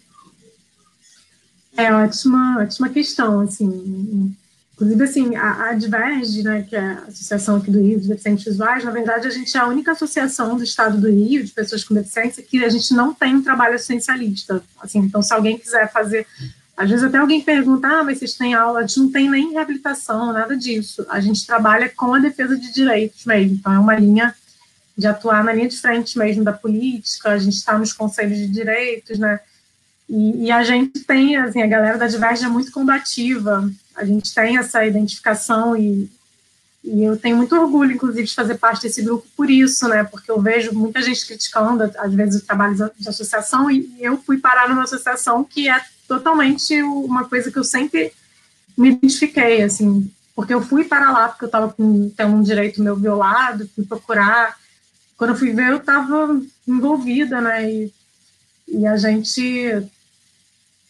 É ótima, ótima questão, assim. Inclusive, assim, a, a Diverge, né, que é a associação aqui do Rio de deficientes visuais, na verdade, a gente é a única associação do estado do Rio de pessoas com deficiência que a gente não tem um trabalho assistencialista. Assim, então, se alguém quiser fazer às vezes até alguém pergunta, ah, mas vocês têm aula? A gente não tem nem reabilitação, nada disso. A gente trabalha com a defesa de direitos mesmo. Então, é uma linha de atuar na linha de frente mesmo da política, a gente está nos conselhos de direitos, né? E, e, a gente tem, assim, a galera da Diverge é muito combativa, a gente tem essa identificação e, e eu tenho muito orgulho, inclusive, de fazer parte desse grupo por isso, né? Porque eu vejo muita gente criticando, às vezes, o trabalho de associação e eu fui parar numa associação que é totalmente uma coisa que eu sempre me identifiquei, assim, porque eu fui para lá porque eu estava com tendo um direito meu violado, fui procurar. Quando eu fui ver, eu estava envolvida, né? E, e a gente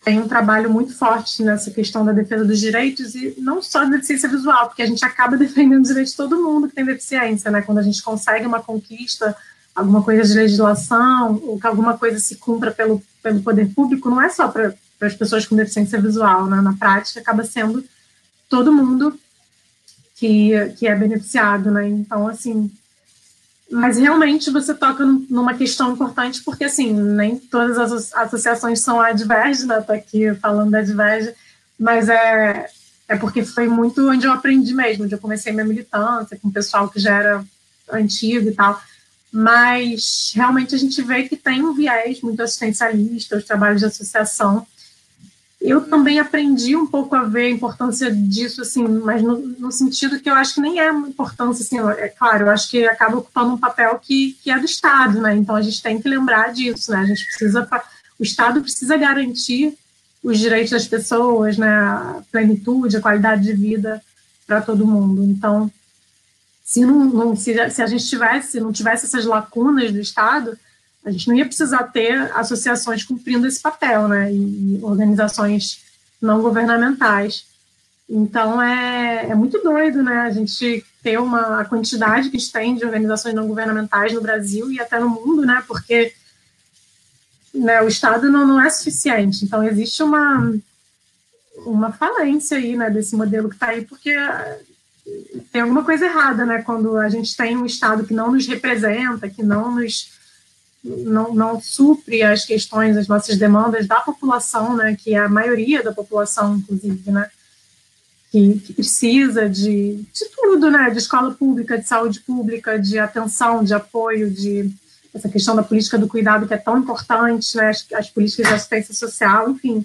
tem um trabalho muito forte nessa questão da defesa dos direitos e não só da deficiência visual, porque a gente acaba defendendo os direitos de todo mundo que tem deficiência, né? Quando a gente consegue uma conquista, alguma coisa de legislação, ou que alguma coisa se cumpra pelo, pelo poder público, não é só para para as pessoas com deficiência visual, né? na prática acaba sendo todo mundo que, que é beneficiado, né? Então, assim, mas realmente você toca numa questão importante, porque, assim, nem todas as associações são adverge, né? Tô aqui falando da adverge, mas é, é porque foi muito onde eu aprendi mesmo, onde eu comecei minha militância com o pessoal que já era antigo e tal, mas realmente a gente vê que tem um viés muito assistencialista, os trabalhos de associação, eu também aprendi um pouco a ver a importância disso, assim, mas no, no, sentido que eu acho que nem é uma importância, assim, é claro, eu acho que acaba ocupando um papel que, que é do Estado, né, então a gente tem que lembrar disso, né, a gente precisa, o Estado precisa garantir os direitos das pessoas, né, a plenitude, a qualidade de vida para todo mundo, então, se, não, não se, se a gente tivesse, se não tivesse essas lacunas do Estado, a gente não ia precisar ter associações cumprindo esse papel, né, e organizações não governamentais. Então é, é muito doido, né, a gente ter uma a quantidade que a gente tem de organizações não governamentais no Brasil e até no mundo, né, porque né, o Estado não, não é suficiente. Então existe uma uma falência aí, né, desse modelo que está aí, porque tem alguma coisa errada, né, quando a gente tem um Estado que não nos representa, que não nos não, não supre as questões, as nossas demandas da população, né, que é a maioria da população, inclusive, né, que, que, precisa de, de tudo, né, de escola pública, de saúde pública, de atenção, de apoio, de essa questão da política do cuidado que é tão importante, né, as, as políticas de assistência social, enfim,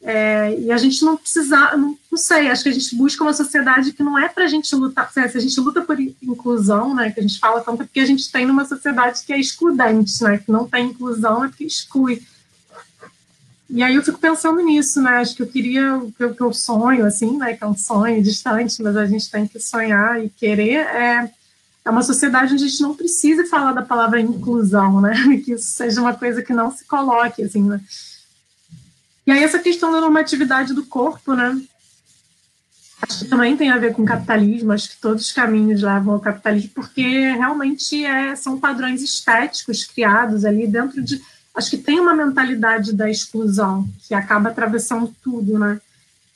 é, e a gente não precisa, não, não, sei, acho que a gente busca uma sociedade que não é para a gente lutar, se a gente luta por inclusão, né, que a gente fala tanto, é porque a gente tem numa sociedade que é excludente, né, que não tem inclusão, é porque exclui. E aí eu fico pensando nisso, né, acho que eu queria, o que que eu sonho, assim, né, que é um sonho distante, mas a gente tem que sonhar e querer, é, é uma sociedade onde a gente não precisa falar da palavra inclusão, né, que isso seja uma coisa que não se coloque, assim, né, e aí essa questão da normatividade do corpo, né? Acho que também tem a ver com capitalismo, acho que todos os caminhos levam ao capitalismo, porque realmente é, são padrões estéticos criados ali dentro de. Acho que tem uma mentalidade da exclusão que acaba atravessando tudo, né?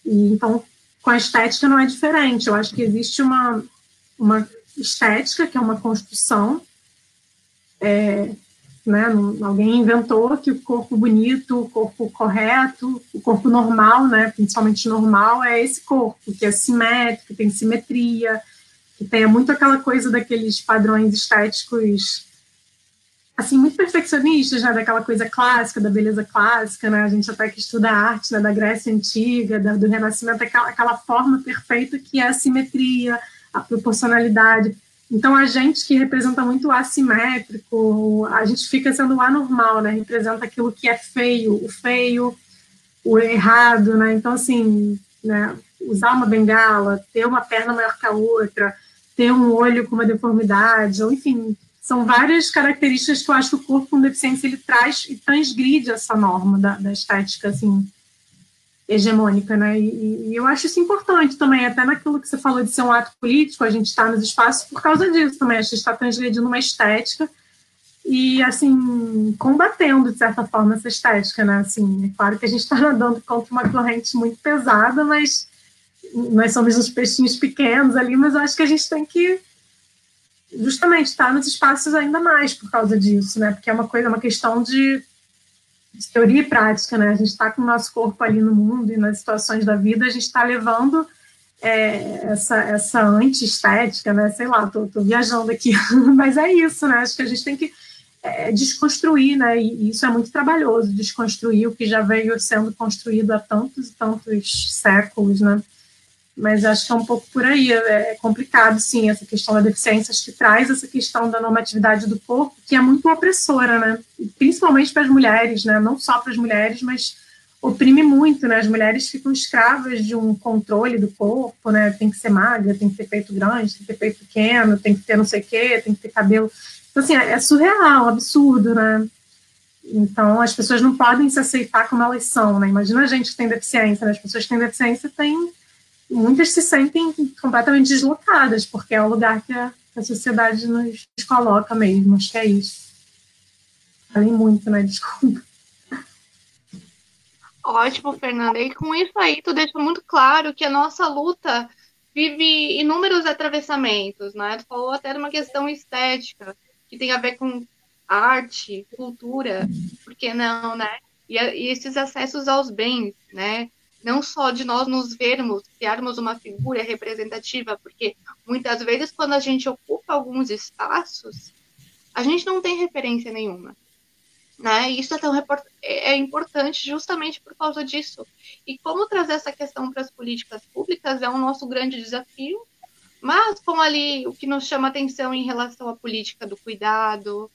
E, então, com a estética não é diferente. Eu acho que existe uma, uma estética, que é uma construção, é, né? Alguém inventou que o corpo bonito, o corpo correto, o corpo normal, né? Principalmente normal, é esse corpo que é simétrico, que tem simetria, que tem muito aquela coisa daqueles padrões estéticos assim muito perfeccionistas, né? Daquela coisa clássica, da beleza clássica, né? A gente até que estuda arte, né? Da Grécia antiga, da, do Renascimento, aquela, aquela forma perfeita que é a simetria, a proporcionalidade. Então, a gente que representa muito o assimétrico, a gente fica sendo o anormal, né? Representa aquilo que é feio, o feio, o errado, né? Então, assim, né? usar uma bengala, ter uma perna maior que a outra, ter um olho com uma deformidade, ou enfim, são várias características que eu acho que o corpo com deficiência ele traz e transgride essa norma da, da estética, assim, hegemônica, né? E, e, eu acho isso importante também, até naquilo que você falou de ser um ato político, a gente está nos espaços por causa disso também, a gente está transgredindo uma estética e, assim, combatendo, de certa forma, essa estética, né? Assim, é claro que a gente está nadando contra uma corrente muito pesada, mas nós somos uns peixinhos pequenos ali, mas eu acho que a gente tem que justamente estar nos espaços ainda mais por causa disso, né? Porque é uma coisa, uma questão de, de teoria e prática, né? A gente está com o nosso corpo ali no mundo e nas situações da vida, a gente está levando é, essa, essa anti-estética, né? Sei lá, tô, tô, viajando aqui, mas é isso, né? Acho que a gente tem que é, desconstruir, né? E isso é muito trabalhoso, desconstruir o que já veio sendo construído há tantos e tantos séculos, né? Mas acho que é um pouco por aí. É, é complicado, sim, essa questão da deficiência. Acho que traz essa questão da normatividade do corpo, que é muito opressora, né? Principalmente para as mulheres, né? Não só para as mulheres, mas oprime muito, né? As mulheres ficam escravas de um controle do corpo, né? Tem que ser magra, tem que ter peito grande, tem que ter peito pequeno, tem que ter não sei o quê, tem que ter cabelo. Então, assim, é, é surreal, absurdo, né? Então, as pessoas não podem se aceitar como elas são, né? Imagina a gente que tem deficiência, né? As pessoas que têm deficiência têm muitas se sentem completamente deslocadas, porque é o lugar que a, a sociedade nos coloca mesmo. Acho que é isso. Falei muito, né? Desculpa. Ótimo, Fernanda. E com isso aí, tu deixa muito claro que a nossa luta vive inúmeros atravessamentos, né? Tu falou até de uma questão estética, que tem a ver com arte, cultura, por que não, né? E, e esses acessos aos bens, né? Não só de nós nos vermos, criarmos uma figura representativa, porque muitas vezes quando a gente ocupa alguns espaços, a gente não tem referência nenhuma. Né? E isso é, tão, é, é importante justamente por causa disso. E como trazer essa questão para as políticas públicas é um nosso grande desafio, mas como ali o que nos chama atenção em relação à política do cuidado,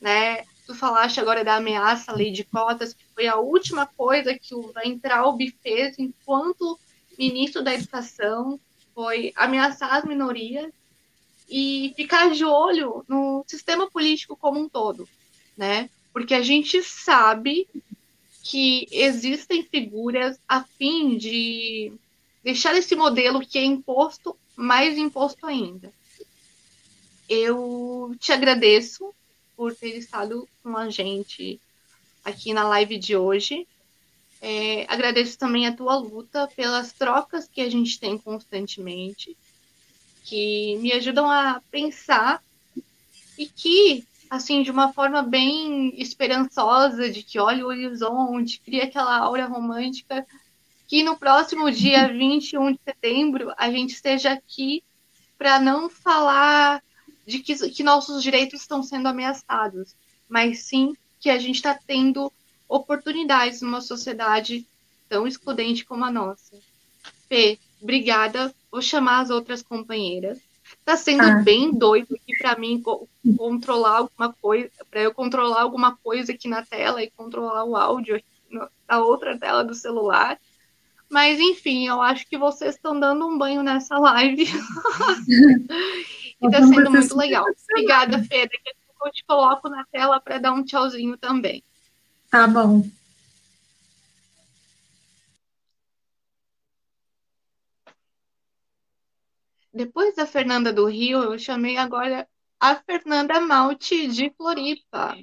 né? Tu falaste agora da ameaça à lei de cotas, que foi a última coisa que o Weintraub fez enquanto ministro da Educação, foi ameaçar as minorias e ficar de olho no sistema político como um todo, né? Porque a gente sabe que existem figuras a fim de deixar esse modelo que é imposto mais imposto ainda. Eu te agradeço por ter estado com a gente aqui na live de hoje. É, agradeço também a tua luta pelas trocas que a gente tem constantemente, que me ajudam a pensar e que, assim, de uma forma bem esperançosa, de que olha o horizonte, cria aquela aura romântica, que no próximo dia 21 de setembro a gente esteja aqui para não falar de que, que nossos direitos estão sendo ameaçados, mas sim que a gente está tendo oportunidades numa sociedade tão excludente como a nossa. Fê, obrigada. Vou chamar as outras companheiras. Tá sendo ah. bem doido aqui para mim controlar alguma coisa, para eu controlar alguma coisa aqui na tela e controlar o áudio na outra tela do celular. Mas enfim, eu acho que vocês estão dando um banho nessa live. E está sendo muito legal. Obrigada, Fê. Daqui a pouco eu te coloco na tela para dar um tchauzinho também. Tá bom. Depois da Fernanda do Rio, eu chamei agora a Fernanda Malte de Floripa.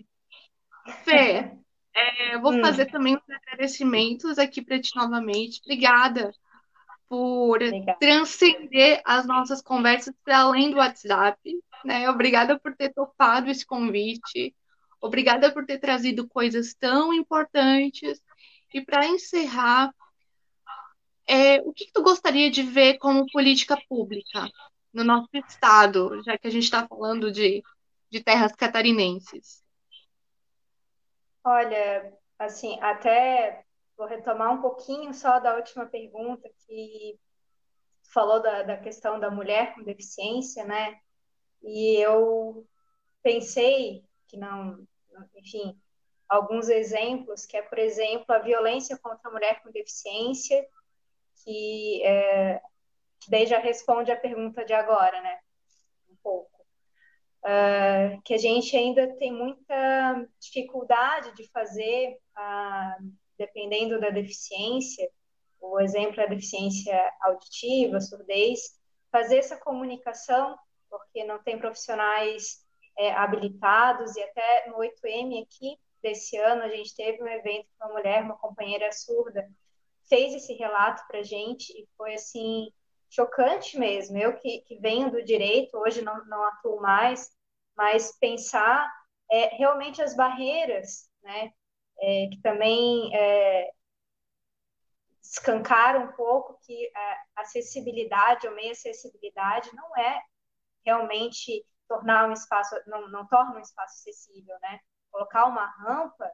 Fê, é, eu vou hum. fazer também os agradecimentos aqui para ti novamente. Obrigada por transcender as nossas conversas para além do WhatsApp. Né? Obrigada por ter topado esse convite. Obrigada por ter trazido coisas tão importantes. E para encerrar, é, o que, que, tu gostaria de ver como política pública no nosso estado, já que a gente está falando de, de terras catarinenses? Olha, assim, até vou retomar um pouquinho só da última pergunta que falou da, da questão da mulher com deficiência, né? E eu pensei que não, enfim, alguns exemplos, que é, por exemplo, a violência contra a mulher com deficiência, que, é, que daí já responde a pergunta de agora, né? Um pouco. uh, que a gente ainda tem muita dificuldade de fazer, uh, dependendo da deficiência, o exemplo é a deficiência auditiva, surdez, fazer essa comunicação, porque não tem profissionais é, habilitados, e até no 8M aqui desse ano, a gente teve um evento com uma mulher, uma companheira surda, fez esse relato para gente, e foi assim, chocante mesmo. Eu que, que venho do direito, hoje não, não atuo mais, mas pensar é, realmente as barreiras, né, é, que também é, escancaram um pouco que a acessibilidade ou meia acessibilidade não é realmente tornar um espaço, não, não torna um espaço acessível, né? Colocar uma rampa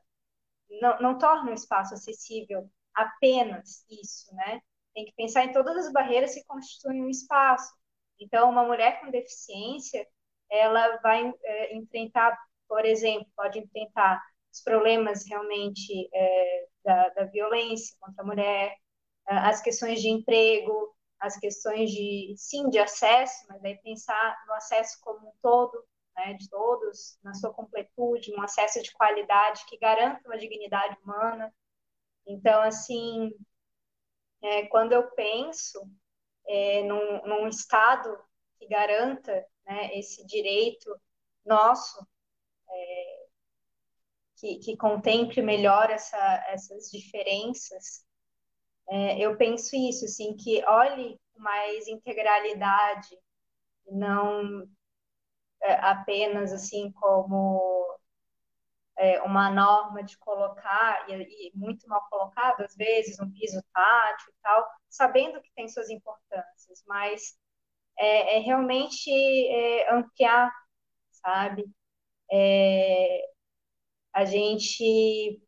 não, não torna um espaço acessível apenas isso, né? Tem que pensar em todas as barreiras que constituem um espaço. Então, uma mulher com deficiência, ela vai é, enfrentar, por exemplo, pode enfrentar os problemas realmente é, da, da, violência contra a mulher, as questões de emprego, as questões de, sim, de acesso, mas aí pensar no acesso como um todo, né, de todos, na sua completude, um acesso de qualidade que garanta uma dignidade humana. Então, assim, é, quando eu penso é, num, num, Estado que garanta né, esse direito nosso, é, que, que, contemple melhor essa, essas diferenças, é, eu penso isso, assim, que olhe mais integralidade, não é, apenas assim como é, uma norma de colocar, e, e, muito mal colocado às vezes, um piso tátil e tal, sabendo que tem suas importâncias, mas é, é realmente é, ampliar, sabe? A gente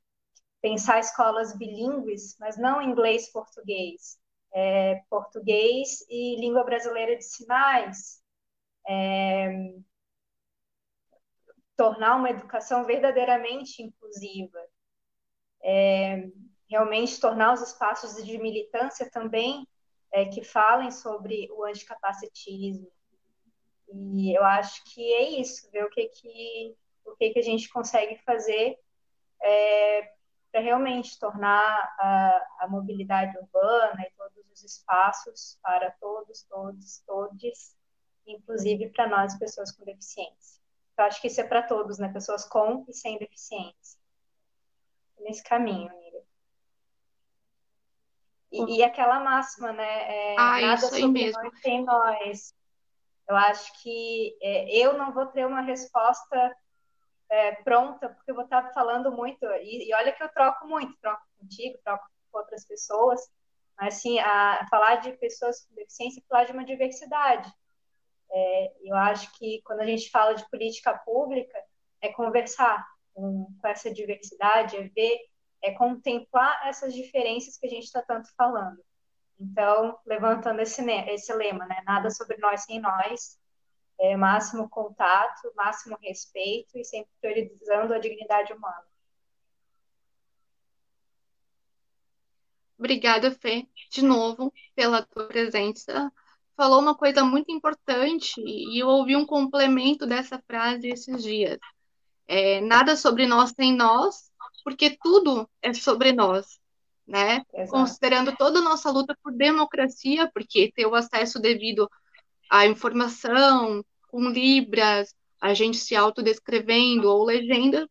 pensar escolas bilíngues, mas não inglês-português, é, português e língua brasileira de sinais, é, tornar uma educação verdadeiramente inclusiva, é, realmente tornar os espaços de militância também é, que falem sobre o anticapacitismo. E eu acho que é isso, ver o que que, o que, que a gente consegue fazer é, para realmente tornar a, a, mobilidade urbana e todos os espaços para todos, todos, todos, inclusive para nós, pessoas com deficiência. Eu acho que isso é para todos, né? Pessoas com e sem deficiência. Nesse caminho, Miriam. E, e aquela máxima, né? É, ah, nada sobre mesmo. nós sem nós. Eu acho que é, eu não vou ter uma resposta é, pronta, porque eu vou estar falando muito, e, e, olha que eu troco muito, troco contigo, troco com outras pessoas, mas assim, a, a falar de pessoas com deficiência, falar de uma diversidade. É, eu acho que quando a gente fala de política pública, é conversar com, com essa diversidade, é ver, é contemplar essas diferenças que a gente está tanto falando. Então, levantando esse, esse lema, né? Nada sobre nós sem nós, é, máximo contato, máximo respeito e sempre priorizando a dignidade humana. Obrigada, Fê, de novo, pela tua presença. Falou uma coisa muito importante e eu ouvi um complemento dessa frase esses dias. É, nada sobre nós sem nós, porque tudo é sobre nós, né? Exato. Considerando toda a nossa luta por democracia, porque ter o acesso devido à informação, com libras, a gente se autodescrevendo ou legenda,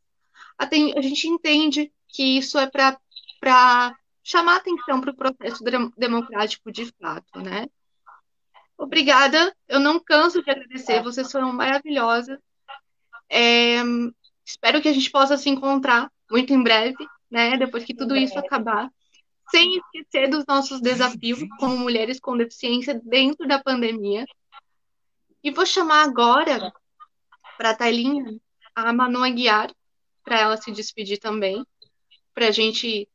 a gente entende que isso é para chamar atenção para o processo democrático de fato, né? Obrigada, eu não canso de agradecer, vocês foram maravilhosas. É, espero que a gente possa se encontrar muito em breve, né? Depois que tudo isso acabar. Sem esquecer dos nossos desafios como mulheres com deficiência dentro da pandemia, e vou chamar agora para a telinha a Manu Aguiar, para ela se despedir também, para a gente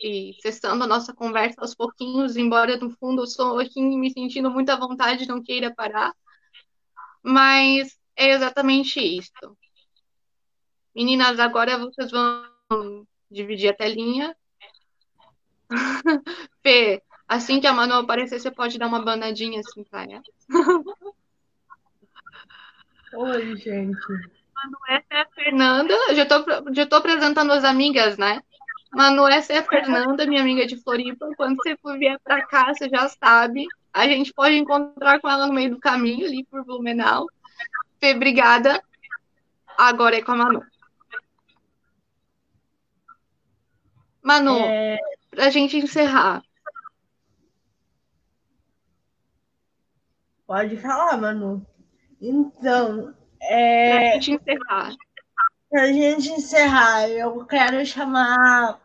ir cessando a nossa conversa aos pouquinhos, embora no fundo eu estou aqui me sentindo muito à vontade, não queira parar. Mas é exatamente isso. Meninas, agora vocês vão dividir a telinha. Fê, assim que a Manu aparecer, você pode dar uma banadinha assim para ela. Oi, gente. Manu, essa é a Fernanda. Eu já tô, já tô apresentando as amigas, né? Manu, essa é a Fernanda, minha amiga de Floripa. Quando você for vier para cá, você já sabe. A gente pode encontrar com ela no meio do caminho, ali por Blumenau. Fê, obrigada. Agora é com a Manu. Manu, é... para a gente encerrar. Pode falar, Manu. Então, é... para a gente encerrar. Para a gente encerrar, eu quero chamar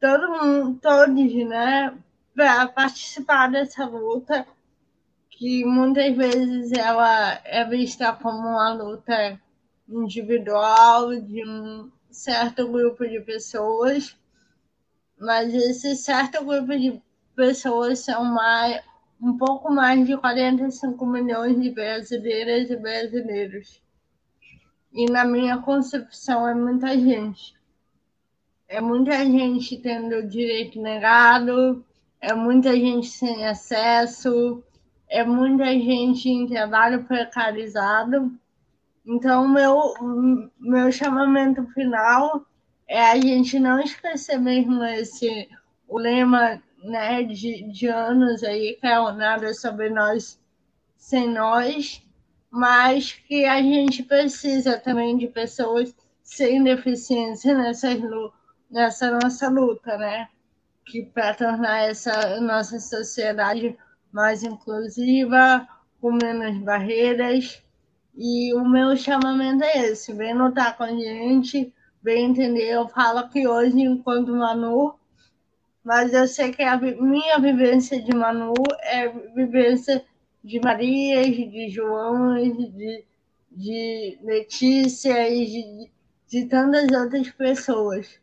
todo mundo, todos, né, para participar dessa luta, que muitas vezes ela é vista como uma luta individual de um certo grupo de pessoas, mas esse certo grupo de pessoas são mais, um pouco mais de 45 milhões de brasileiras e brasileiros. E na minha concepção é muita gente. É muita gente tendo direito negado, é muita gente sem acesso, é muita gente em trabalho precarizado. Então, meu, meu chamamento final é a gente não esquecer mesmo esse o lema né, de, de anos aí, que é o nada sobre nós sem nós, mas que a gente precisa também de pessoas sem deficiência nessa, nessa nossa luta, né? Que para tornar essa nossa sociedade mais inclusiva, com menos barreiras. E o meu chamamento é esse: vem lutar com a gente, vem entender. Eu falo aqui hoje enquanto Manu, mas eu sei que a minha vivência de Manu é vivência de Maria, de João, de, de Letícia e de, de tantas outras pessoas.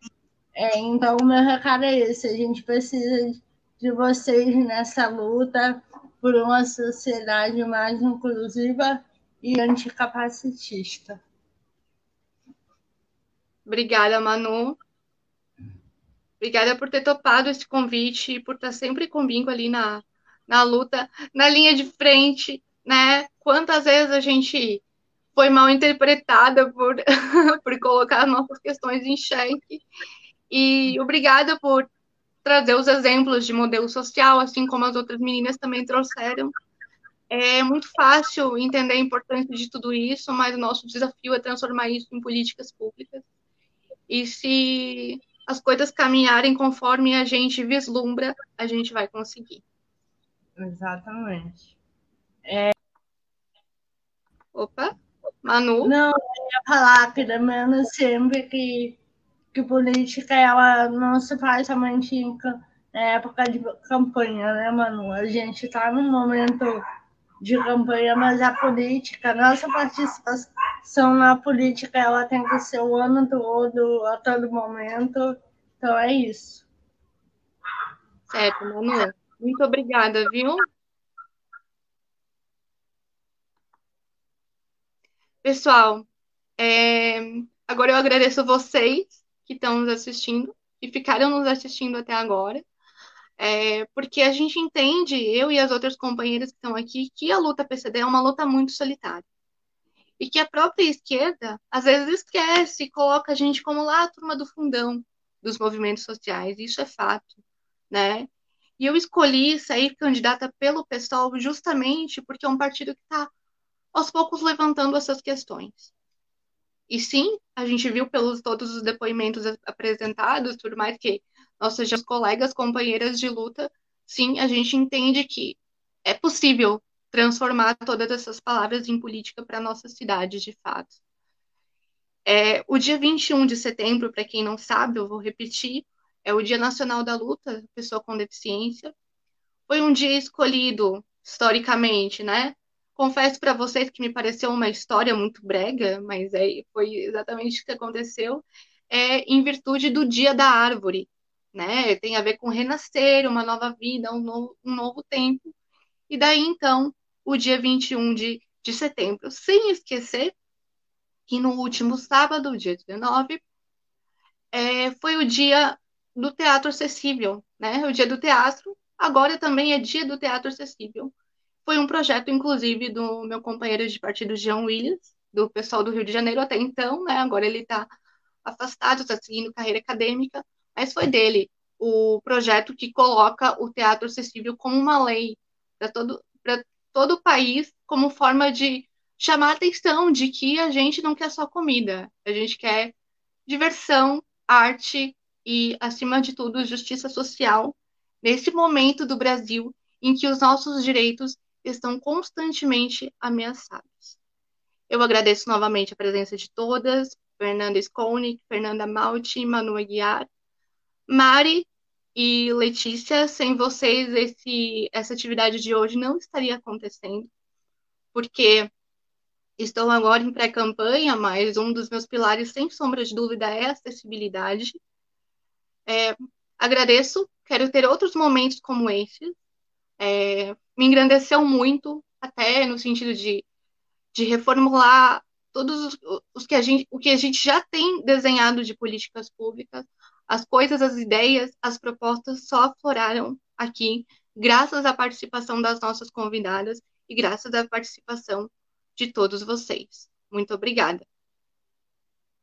É, então, o meu recado é esse: a gente precisa de vocês nessa luta por uma sociedade mais inclusiva e anticapacitista. Obrigada, Manu. Obrigada por ter topado esse convite e por estar sempre comigo ali na, na luta, na linha de frente, né? Quantas vezes a gente foi mal interpretada por, por colocar nossas questões em xeque. E obrigada por trazer os exemplos de modelo social, assim como as outras meninas também trouxeram. É muito fácil entender a importância de tudo isso, mas o nosso desafio é transformar isso em políticas públicas. E se as coisas caminharem conforme a gente vislumbra, a gente vai conseguir. Exatamente. É... Opa, Manu? Não, eu ia falar pelo menos sempre que, que política ela não se faz somente em época de campanha, né, Manu? A gente está num momento de campanha, mas a política, nossa participação na política, ela tem que ser o ano todo, a todo momento. Então é isso. Certo, Manu. Muito obrigada, viu? Pessoal, é... agora eu agradeço vocês que estão nos assistindo, que ficaram nos assistindo até agora, é... porque a gente entende, eu e as outras companheiras que estão aqui, que a luta PCD é uma luta muito solitária. E que a própria esquerda, às vezes, esquece e coloca a gente como lá a turma do fundão dos movimentos sociais, isso é fato, né? E eu escolhi sair candidata pelo PSOL justamente porque é um partido que está, aos poucos, levantando essas questões. E sim, a gente viu pelos todos os depoimentos apresentados, por mais que nós sejamos colegas, companheiras de luta, sim, a gente entende que é possível transformar todas essas palavras em política para nossas cidades, de fato. É, o dia 21 de setembro, para quem não sabe, eu vou repetir, é o Dia Nacional da Luta, Pessoa com Deficiência. Foi um dia escolhido historicamente, né? Confesso para vocês que me pareceu uma história muito brega, mas é, foi exatamente o que aconteceu, é, em virtude do Dia da Árvore, né? Tem a ver com renascer, uma nova vida, um novo, um novo tempo. E daí, então, o dia 21 de, de setembro. Sem esquecer que no último sábado, dia 19, é, foi o dia do teatro acessível, né? O dia do teatro, agora também é dia do teatro acessível. foi um projeto, inclusive, do meu companheiro de partido, Jean Williams, do pessoal do Rio de Janeiro até então, né? Agora ele está afastado, está seguindo carreira acadêmica, mas foi dele o projeto que coloca o teatro acessível como uma lei para todo, todo o país, como forma de chamar a atenção de que a gente não quer só comida, a gente quer diversão, arte e, acima de tudo, justiça social nesse momento do Brasil em que os nossos direitos estão constantemente ameaçados. Eu agradeço novamente a presença de todas, Fernanda Skolnick, Fernanda Malti, Manu Aguiar, Mari e Letícia. Sem vocês, esse, essa atividade de hoje não estaria acontecendo, porque estou agora em pré-campanha, mas um dos meus pilares, sem sombra de dúvida, é a acessibilidade. É, agradeço, quero ter outros momentos como esses, é, me engrandeceu muito, até no sentido de, de reformular todos os, os, que a gente, o que a gente já tem desenhado de políticas públicas, as coisas, as ideias, as propostas só afloraram aqui, graças à participação das nossas convidadas e graças à participação de todos vocês. Muito obrigada.